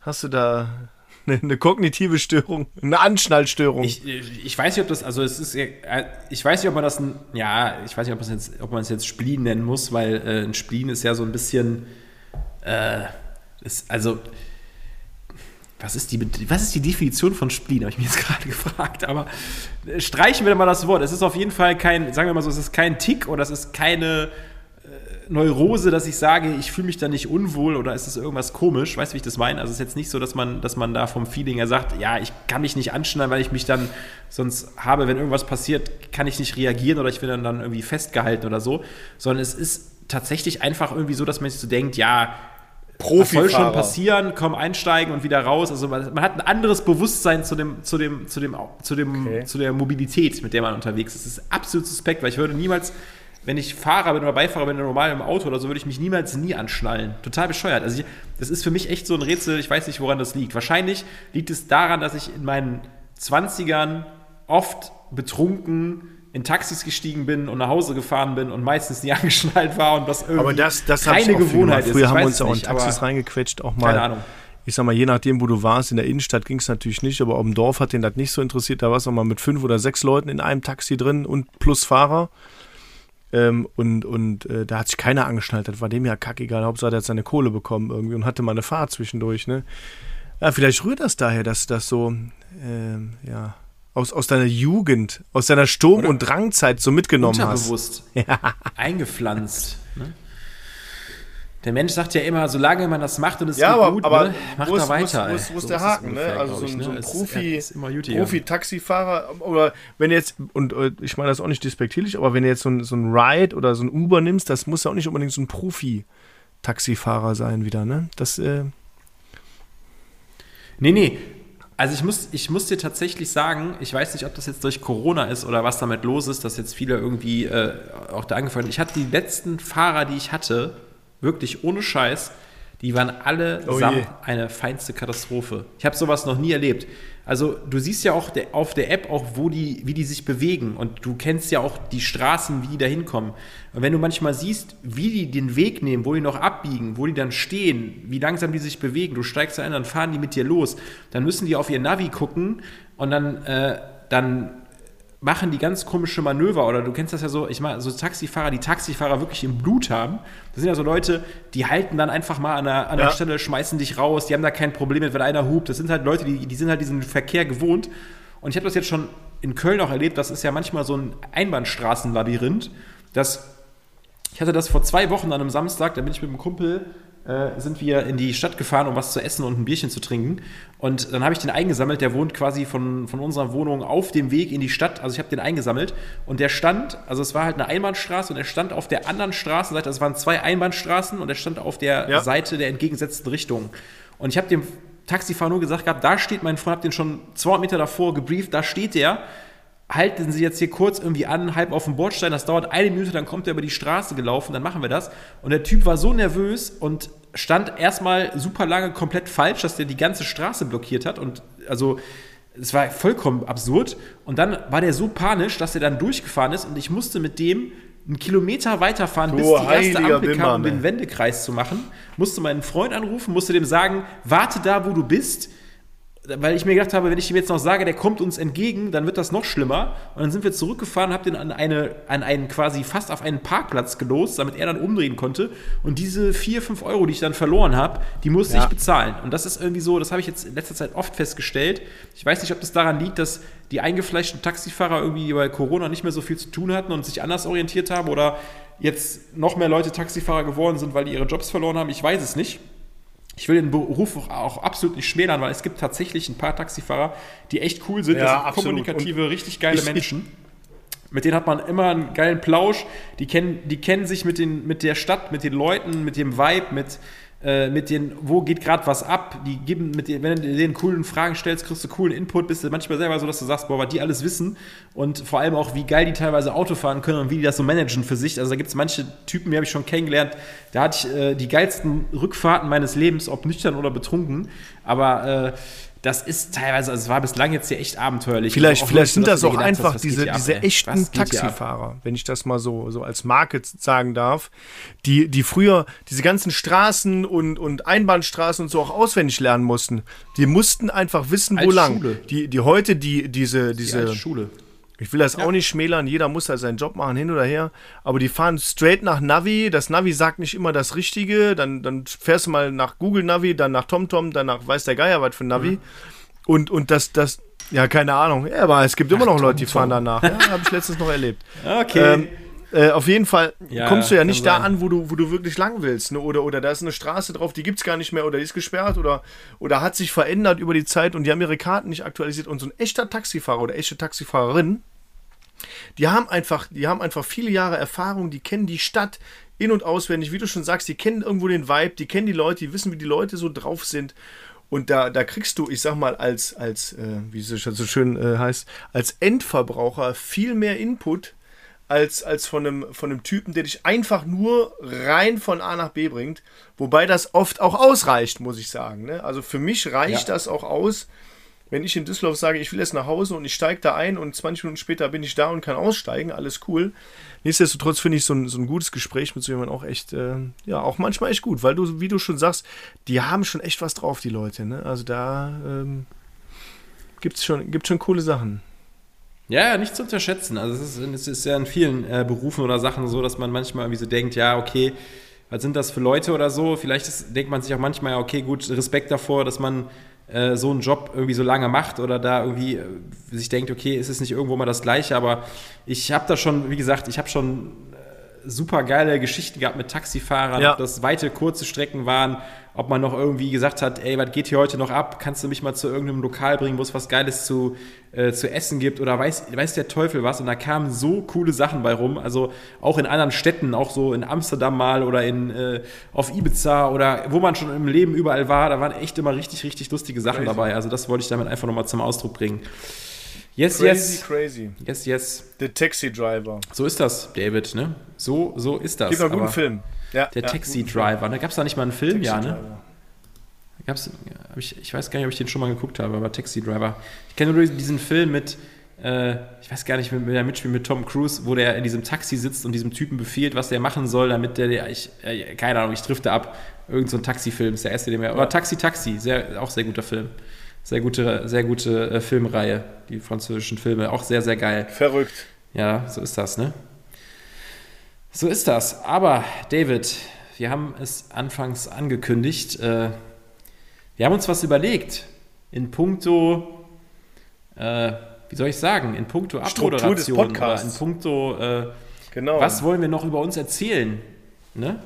hast du da [LAUGHS] eine, eine, kognitive Störung, eine Anschnallstörung? Ich, ich weiß nicht, ob das, also es ist, äh, ich weiß nicht, ob man das, ja, ich weiß nicht, ob, man es jetzt, ob man es jetzt Spleen nennen muss, weil äh, ein Spleen ist ja so ein bisschen, äh, ist, also was ist die, was ist die Definition von Spleen, habe ich mir jetzt [LAUGHS] gerade gefragt. Aber äh, streichen wir mal das Wort. Es ist auf jeden Fall kein, sagen wir mal so, es ist kein Tick oder es ist keine äh, Neurose, dass ich sage, ich fühle mich da nicht unwohl oder ist es irgendwas komisch. Weißt du, wie ich das meine? Also es ist jetzt nicht so, dass man, dass man da vom Feeling her sagt, ja, ich kann mich nicht anschneiden, weil ich mich dann sonst habe, wenn irgendwas passiert, kann ich nicht reagieren oder ich bin dann, dann irgendwie festgehalten oder so. Sondern es ist tatsächlich einfach irgendwie so, dass man sich so denkt, ja, Profi soll schon passieren, komm einsteigen und wieder raus. Also man, man, hat ein anderes Bewusstsein zu dem, zu dem, zu dem, zu dem, okay. zu der Mobilität, mit der man unterwegs ist. Das ist absolut suspekt, weil ich würde niemals, wenn ich Fahrer bin oder Beifahrer bin, normal im Auto oder so, würde ich mich niemals nie anschnallen. Total bescheuert. Also ich, das ist für mich echt so ein Rätsel. Ich weiß nicht, woran das liegt. Wahrscheinlich liegt es daran, dass ich in meinen 20ern oft betrunken in Taxis gestiegen bin und nach Hause gefahren bin und meistens nie [LAUGHS] angeschnallt war und das irgendwie aber das, das keine Gewohnheit ist. Früher haben wir uns auch in Taxis reingequetscht, auch mal. Keine Ahnung. Ich sag mal, je nachdem, wo du warst, in der Innenstadt ging es natürlich nicht, aber auf dem Dorf hat den das nicht so interessiert. Da warst du mal mit fünf oder sechs Leuten in einem Taxi drin und plus Fahrer. Ähm, und und äh, da hat sich keiner angeschnallt. Das war dem ja kackegal. Hauptsache, er hat seine Kohle bekommen irgendwie und hatte mal eine Fahrt zwischendurch. Ne? Ja, vielleicht rührt das daher, dass das so, äh, ja, aus, aus deiner Jugend, aus deiner Sturm- Oder und Drangzeit so mitgenommen unterbewusst hast. [LAUGHS] Ja. eingepflanzt. Ne? Der Mensch sagt ja immer, solange man das macht und es ja, aber, gut, aber ne, macht er weiter. Wo ist, wo ist so der Haken? Ne? Also so ein, ne? so ein Profi, Profi-Taxifahrer oder wenn jetzt, und äh, ich meine das auch nicht despektierlich, aber wenn du jetzt so ein, so ein Ride oder so ein Uber nimmst, das muss ja auch nicht unbedingt so ein Profi-Taxifahrer sein wieder, ne? Das, äh Nee, nee, also ich muss, ich muss dir tatsächlich sagen, ich weiß nicht, ob das jetzt durch Corona ist oder was damit los ist, dass jetzt viele irgendwie äh, auch da angefangen Ich hatte die letzten Fahrer, die ich hatte, wirklich ohne Scheiß, die waren alle oh eine feinste Katastrophe. Ich habe sowas noch nie erlebt. Also du siehst ja auch auf der App auch, wo die, wie die sich bewegen und du kennst ja auch die Straßen, wie die da hinkommen. Und wenn du manchmal siehst, wie die den Weg nehmen, wo die noch abbiegen, wo die dann stehen, wie langsam die sich bewegen, du steigst ein, dann fahren die mit dir los, dann müssen die auf ihr Navi gucken und dann, äh, dann machen die ganz komische Manöver oder du kennst das ja so, ich meine, so Taxifahrer, die Taxifahrer wirklich im Blut haben. Das sind ja so Leute, die halten dann einfach mal an der, an der ja. Stelle, schmeißen dich raus, die haben da kein Problem mit, wenn einer hupt. Das sind halt Leute, die, die sind halt diesen Verkehr gewohnt. Und ich habe das jetzt schon in Köln auch erlebt, das ist ja manchmal so ein Einbahnstraßenlabyrinth. Das, ich hatte das vor zwei Wochen an einem Samstag, da bin ich mit einem Kumpel äh, sind wir in die Stadt gefahren, um was zu essen und ein Bierchen zu trinken. Und dann habe ich den eingesammelt. Der wohnt quasi von, von unserer Wohnung auf dem Weg in die Stadt. Also ich habe den eingesammelt. Und der stand, also es war halt eine Einbahnstraße und er stand auf der anderen Straßenseite. Also es waren zwei Einbahnstraßen und er stand auf der ja. Seite der entgegengesetzten Richtung. Und ich habe dem Taxifahrer nur gesagt gehabt, da steht mein Freund, habe den schon 200 Meter davor gebrieft, da steht der halten Sie jetzt hier kurz irgendwie an, halb auf dem Bordstein, das dauert eine Minute, dann kommt er über die Straße gelaufen, dann machen wir das. Und der Typ war so nervös und stand erstmal super lange komplett falsch, dass der die ganze Straße blockiert hat. Und also es war vollkommen absurd. Und dann war der so panisch, dass er dann durchgefahren ist und ich musste mit dem einen Kilometer weiterfahren, du bis die erste Ampel Wimmer, kam, um den Wendekreis zu machen. Musste meinen Freund anrufen, musste dem sagen, warte da, wo du bist weil ich mir gedacht habe, wenn ich ihm jetzt noch sage, der kommt uns entgegen, dann wird das noch schlimmer. Und dann sind wir zurückgefahren, hab den an, eine, an einen quasi fast auf einen Parkplatz gelost, damit er dann umdrehen konnte. Und diese 4, 5 Euro, die ich dann verloren habe, die musste ja. ich bezahlen. Und das ist irgendwie so, das habe ich jetzt in letzter Zeit oft festgestellt. Ich weiß nicht, ob das daran liegt, dass die eingefleischten Taxifahrer irgendwie bei Corona nicht mehr so viel zu tun hatten und sich anders orientiert haben oder jetzt noch mehr Leute Taxifahrer geworden sind, weil die ihre Jobs verloren haben. Ich weiß es nicht ich will den Beruf auch absolut nicht schmälern, weil es gibt tatsächlich ein paar Taxifahrer, die echt cool sind. Ja, das sind kommunikative, richtig geile ich, Menschen. Mit denen hat man immer einen geilen Plausch. Die kennen, die kennen sich mit, den, mit der Stadt, mit den Leuten, mit dem Vibe, mit, äh, mit den, wo geht gerade was ab. Die geben, mit den, wenn du denen coolen Fragen stellst, kriegst du coolen Input, bist du manchmal selber so, dass du sagst, boah, was die alles wissen und vor allem auch, wie geil die teilweise Auto fahren können und wie die das so managen für sich. Also da gibt es manche Typen, die habe ich schon kennengelernt, da hatte ich äh, die geilsten Rückfahrten meines Lebens, ob nüchtern oder betrunken, aber äh, das ist teilweise, also es war bislang jetzt hier echt abenteuerlich. Vielleicht, vielleicht sind das auch gedacht einfach was geht diese, ab, diese echten Was? Taxifahrer, wenn ich das mal so, so als Marke sagen darf, die, die früher diese ganzen Straßen und, und Einbahnstraßen und so auch auswendig lernen mussten. Die mussten einfach wissen, wo Als lang. Schule. Die, die heute, die, diese, Die diese, alte Schule. Ich will das auch nicht schmälern, jeder muss halt seinen Job machen, hin oder her. Aber die fahren straight nach Navi. Das Navi sagt nicht immer das Richtige. Dann, dann fährst du mal nach Google Navi, dann nach TomTom, dann nach weiß der Geier was für Navi. Mhm. Und, und das, das, ja, keine Ahnung. Ja, aber es gibt immer noch Leute, die fahren danach. Ja, habe ich letztens noch erlebt. [LAUGHS] Okay. Ähm, äh, auf jeden Fall Ja, kommst du ja nicht da sein. an, wo du, wo du wirklich lang willst. Ne? Oder, oder da ist eine Straße drauf, die gibt es gar nicht mehr oder die ist gesperrt oder, oder hat sich verändert über die Zeit und die haben ihre Karten nicht aktualisiert. Und so ein echter Taxifahrer oder echte Taxifahrerin, die haben einfach, die haben einfach viele Jahre Erfahrung, die kennen die Stadt in- und auswendig, wie du schon sagst, die kennen irgendwo den Vibe, die kennen die Leute, die wissen, wie die Leute so drauf sind. Und da, da kriegst du, ich sag mal, als, als äh, wie es so schön äh, heißt, als Endverbraucher viel mehr Input als, als von, einem, von einem Typen, der dich einfach nur rein von A nach B bringt. Wobei das oft auch ausreicht, muss ich sagen. Ne? Also für mich reicht Ja. das auch aus, wenn ich in Düsseldorf sage, ich will jetzt nach Hause und ich steige da ein und 20 Minuten später bin ich da und kann aussteigen, alles cool. Nichtsdestotrotz finde ich so ein, so ein gutes Gespräch mit so jemandem auch echt, äh, ja, auch manchmal echt gut, weil du, wie du schon sagst, die haben schon echt was drauf, die Leute. Ne? Also da ähm, gibt es schon, gibt's schon coole Sachen. Ja, nicht zu unterschätzen. Also es ist, es ist ja in vielen äh, Berufen oder Sachen so, dass man manchmal irgendwie so denkt, ja, okay, was sind das für Leute oder so? Vielleicht ist, denkt man sich auch manchmal, ja, okay, gut, Respekt davor, dass man äh, so einen Job irgendwie so lange macht oder da irgendwie äh, sich denkt, okay, ist es nicht irgendwo mal das Gleiche, aber ich habe da schon, wie gesagt, ich habe schon äh, super geile Geschichten gehabt mit Taxifahrern, Ja. ob das weite, kurze Strecken waren, ob man noch irgendwie gesagt hat, ey, was geht hier heute noch ab? Kannst du mich mal zu irgendeinem Lokal bringen, wo es was Geiles zu, äh, zu essen gibt oder weiß, weiß der Teufel was? Und da kamen so coole Sachen bei rum, also auch in anderen Städten, auch so in Amsterdam mal oder in, äh, auf Ibiza oder wo man schon im Leben überall war, da waren echt immer richtig, richtig lustige Sachen Crazy. dabei. Also das wollte ich damit einfach nochmal zum Ausdruck bringen. Yes, Crazy, yes. crazy. Yes, yes. The Taxi Driver. So ist das, David, ne? So, so ist das. Noch einen guten Film. Ja, Der ja, Taxi guten Film. Driver, da gab es da nicht mal einen Film, Taxi ja, ne? Gab's, ich, ich weiß gar nicht, ob ich den schon mal geguckt habe, aber Taxi Driver. Ich kenne nur diesen Film mit, äh, ich weiß gar nicht, mit der Mitspiel mit Tom Cruise, wo der in diesem Taxi sitzt und diesem Typen befiehlt, was der machen soll, damit der, der ich, äh, keine Ahnung, ich drifte ab. Irgend so ein Taxifilm ist der erste, den wir. Aber Taxi Taxi, sehr, auch sehr guter Film. Sehr gute, sehr gute äh, Filmreihe, die französischen Filme, auch sehr, sehr geil. Verrückt. Ja, so ist das, ne? So ist das. Aber, David, wir haben es anfangs angekündigt. Äh, wir haben uns was überlegt. In puncto, äh, wie soll ich sagen, in puncto Abmoderation oder in puncto, äh, Genau. was wollen wir noch über uns erzählen? Ne?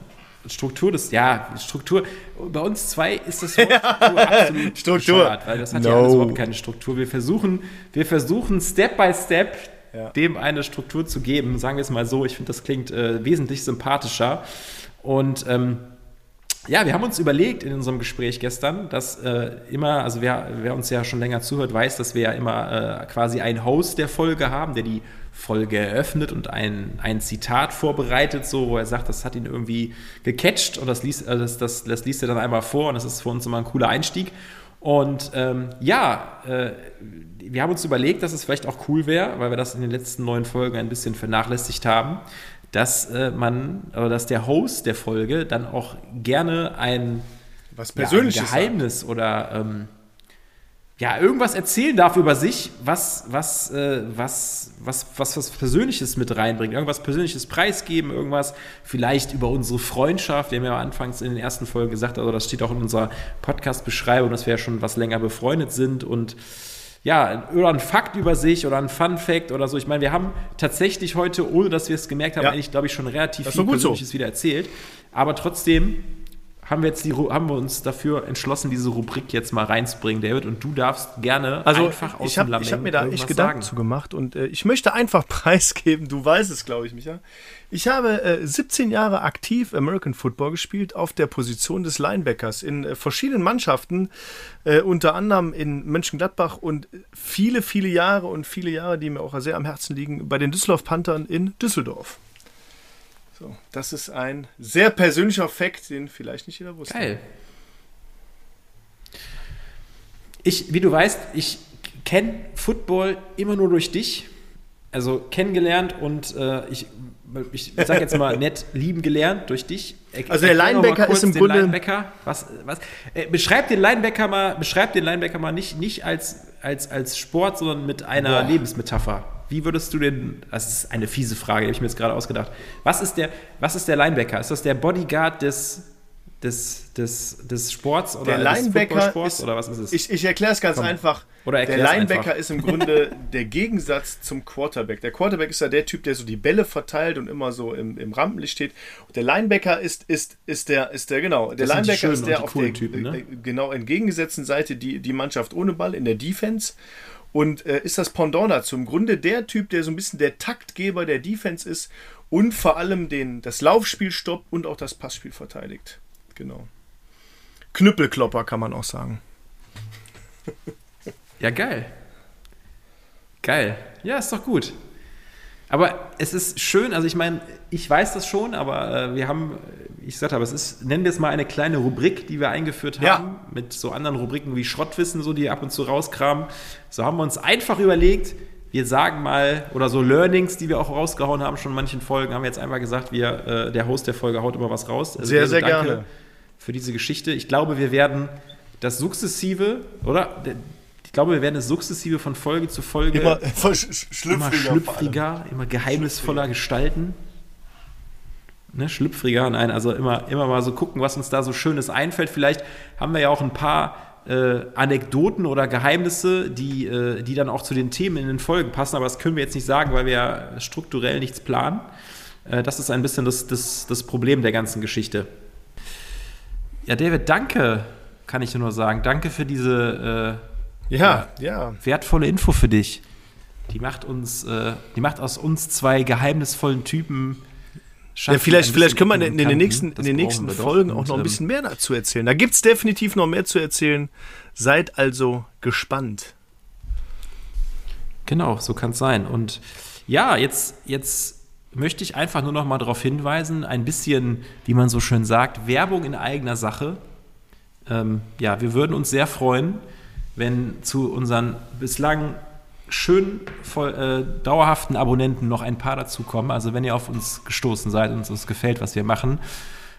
Struktur des, ja, Struktur, bei uns zwei ist das [LAUGHS] Wort Struktur absolut Struktur. weil das hat ja No. alles überhaupt keine Struktur. Wir versuchen, wir versuchen Step by Step Ja. dem eine Struktur zu geben, sagen wir es mal so. Ich finde, das klingt äh, wesentlich sympathischer. Und ähm, ja, wir haben uns überlegt in unserem Gespräch gestern, dass äh, immer, also wer, wer uns ja schon länger zuhört, weiß, dass wir ja immer äh, quasi einen Host der Folge haben, der die Folge eröffnet und ein, ein Zitat vorbereitet, so, wo er sagt, das hat ihn irgendwie gecatcht und das liest, äh, das, das, das liest er dann einmal vor und das ist für uns immer ein cooler Einstieg. Und ähm, ja, äh, wir haben uns überlegt, dass es vielleicht auch cool wäre, weil wir das in den letzten neun Folgen ein bisschen vernachlässigt haben, dass äh, man, oder dass der Host der Folge dann auch gerne ein, was ja, ein. Geheimnis oder ähm, ja, irgendwas erzählen darf über sich, was, was, äh, was, was, was, was Persönliches mit reinbringt, irgendwas Persönliches preisgeben, irgendwas vielleicht über unsere Freundschaft. Wir haben ja anfangs in den ersten Folgen gesagt, also das steht auch in unserer Podcast-Beschreibung, dass wir ja schon was länger befreundet sind und ja, oder ein Fakt über sich oder ein Fun-Fact oder so. Ich meine, wir haben tatsächlich heute, ohne dass wir es gemerkt haben, Ja. eigentlich, glaube ich, schon relativ Das viel gut so. Persönliches wieder erzählt. Aber trotzdem haben wir jetzt die, haben wir uns dafür entschlossen, diese Rubrik jetzt mal reinzubringen, David. Und du darfst gerne also einfach aus ich hab, dem Ich habe mir da echt Gedanken zu gemacht und äh, ich möchte einfach [LAUGHS] preisgeben, du weißt es, glaube ich, Micha. Ich habe äh, 17 Jahre aktiv American Football gespielt auf der Position des Linebackers in äh, verschiedenen Mannschaften, äh, unter anderem in Mönchengladbach und viele, viele Jahre und viele Jahre, die mir auch sehr am Herzen liegen, bei den Düsseldorf Panthern in Düsseldorf. So, das ist ein sehr persönlicher Fakt, den vielleicht nicht jeder wusste. Geil. Ich, wie du weißt, ich kenne Football immer nur durch dich. Also kennengelernt und äh, ich, ich sage jetzt mal [LAUGHS] nett lieben gelernt durch dich. Er, also der Linebacker ist im Grunde. Linebacker. Was, was, äh, beschreib den Linebacker mal, beschreib den Linebacker mal nicht, nicht als, als, als Sport, sondern mit einer Boah. Lebensmetapher. Wie würdest du den, das ist eine fiese Frage, die habe ich mir jetzt gerade ausgedacht. Was ist der, was ist der Linebacker? Ist das der Bodyguard des, des, des, des Sports oder der Linebacker ist, oder was ist es? Ich, ich erkläre es ganz Komm. einfach. Oder der Linebacker einfach. ist im Grunde [LAUGHS] der Gegensatz zum Quarterback. Der Quarterback ist ja der Typ, der so die Bälle verteilt und immer so im, im Rampenlicht steht. Und der Linebacker ist, ist, ist der, ist der, genau, der Linebacker ist der auf der Typen, ne? genau entgegengesetzten Seite die, die Mannschaft ohne Ball in der Defense und äh, ist das Pendant dazu. Im Grunde der Typ, der so ein bisschen der Taktgeber der Defense ist und vor allem den, das Laufspiel stoppt und auch das Passspiel verteidigt. Genau. Knüppelklopper kann man auch sagen. [LAUGHS] Ja, geil. Geil. Ja, ist doch gut. Aber es ist schön, also ich meine, ich weiß das schon, aber äh, wir haben, ich sagte aber, es ist, nennen wir es mal eine kleine Rubrik, die wir eingeführt haben, ja. mit so anderen Rubriken wie Schrottwissen, so die ab und zu rauskramen. So haben wir uns einfach überlegt, wir sagen mal, oder so Learnings, die wir auch rausgehauen haben, schon in manchen Folgen, haben wir jetzt einfach gesagt, wir, äh, der Host der Folge haut immer was raus. Also sehr, sehr gerne. Für diese Geschichte. Ich glaube, wir werden das sukzessive, oder? Ich glaube, wir werden es sukzessive von Folge zu Folge immer, immer schlüpfriger, immer, schlüpfriger, immer geheimnisvoller schlüpfriger. gestalten. Ne, schlüpfriger, nein, also immer, immer mal so gucken, was uns da so Schönes einfällt. Vielleicht haben wir ja auch ein paar äh, Anekdoten oder Geheimnisse, die, äh, die dann auch zu den Themen in den Folgen passen, aber das können wir jetzt nicht sagen, weil wir ja strukturell nichts planen. Äh, das ist ein bisschen das, das, das Problem der ganzen Geschichte. Ja, David, danke, kann ich nur sagen. Danke für diese äh, ja, ja. Wertvolle Info für dich. Die macht uns, äh, die macht aus uns zwei geheimnisvollen Typen. Ja, vielleicht, vielleicht können wir in, den nächsten, in den nächsten Folgen auch noch ein ähm, bisschen mehr dazu erzählen. Da gibt es definitiv noch mehr zu erzählen. Seid also gespannt. Genau, so kann es sein. Und ja, jetzt, jetzt möchte ich einfach nur noch mal darauf hinweisen, ein bisschen, wie man so schön sagt, Werbung in eigener Sache. Ähm, ja, wir würden uns sehr freuen, wenn zu unseren bislang schön voll, äh, dauerhaften Abonnenten noch ein paar dazukommen. Also wenn ihr auf uns gestoßen seid und uns gefällt, was wir machen,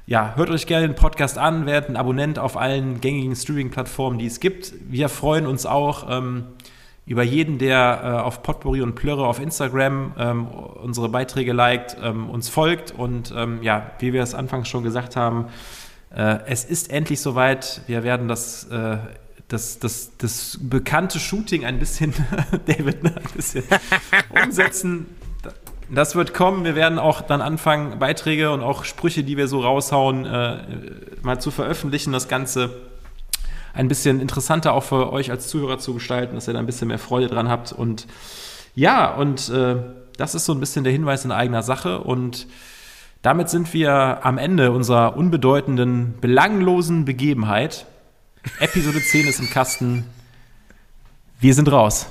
ja, hört euch gerne den Podcast an, werdet ein Abonnent auf allen gängigen Streaming-Plattformen, die es gibt. Wir freuen uns auch ähm, über jeden, der äh, auf Potpourri und Plörre auf Instagram ähm, unsere Beiträge liked, ähm, uns folgt und ähm, ja, wie wir es anfangs schon gesagt haben, äh, es ist endlich soweit. Wir werden das äh, das, das, das bekannte Shooting ein bisschen, [LAUGHS] David, ne, ein bisschen [LAUGHS] umsetzen. Das wird kommen. Wir werden auch dann anfangen, Beiträge und auch Sprüche, die wir so raushauen, äh, mal zu veröffentlichen. Das Ganze ein bisschen interessanter auch für euch als Zuhörer zu gestalten, dass ihr da ein bisschen mehr Freude dran habt. Und ja, und äh, das ist so ein bisschen der Hinweis in eigener Sache. Und damit sind wir am Ende unserer unbedeutenden, belanglosen Begebenheit. Episode 10 ist im Kasten. Wir sind raus.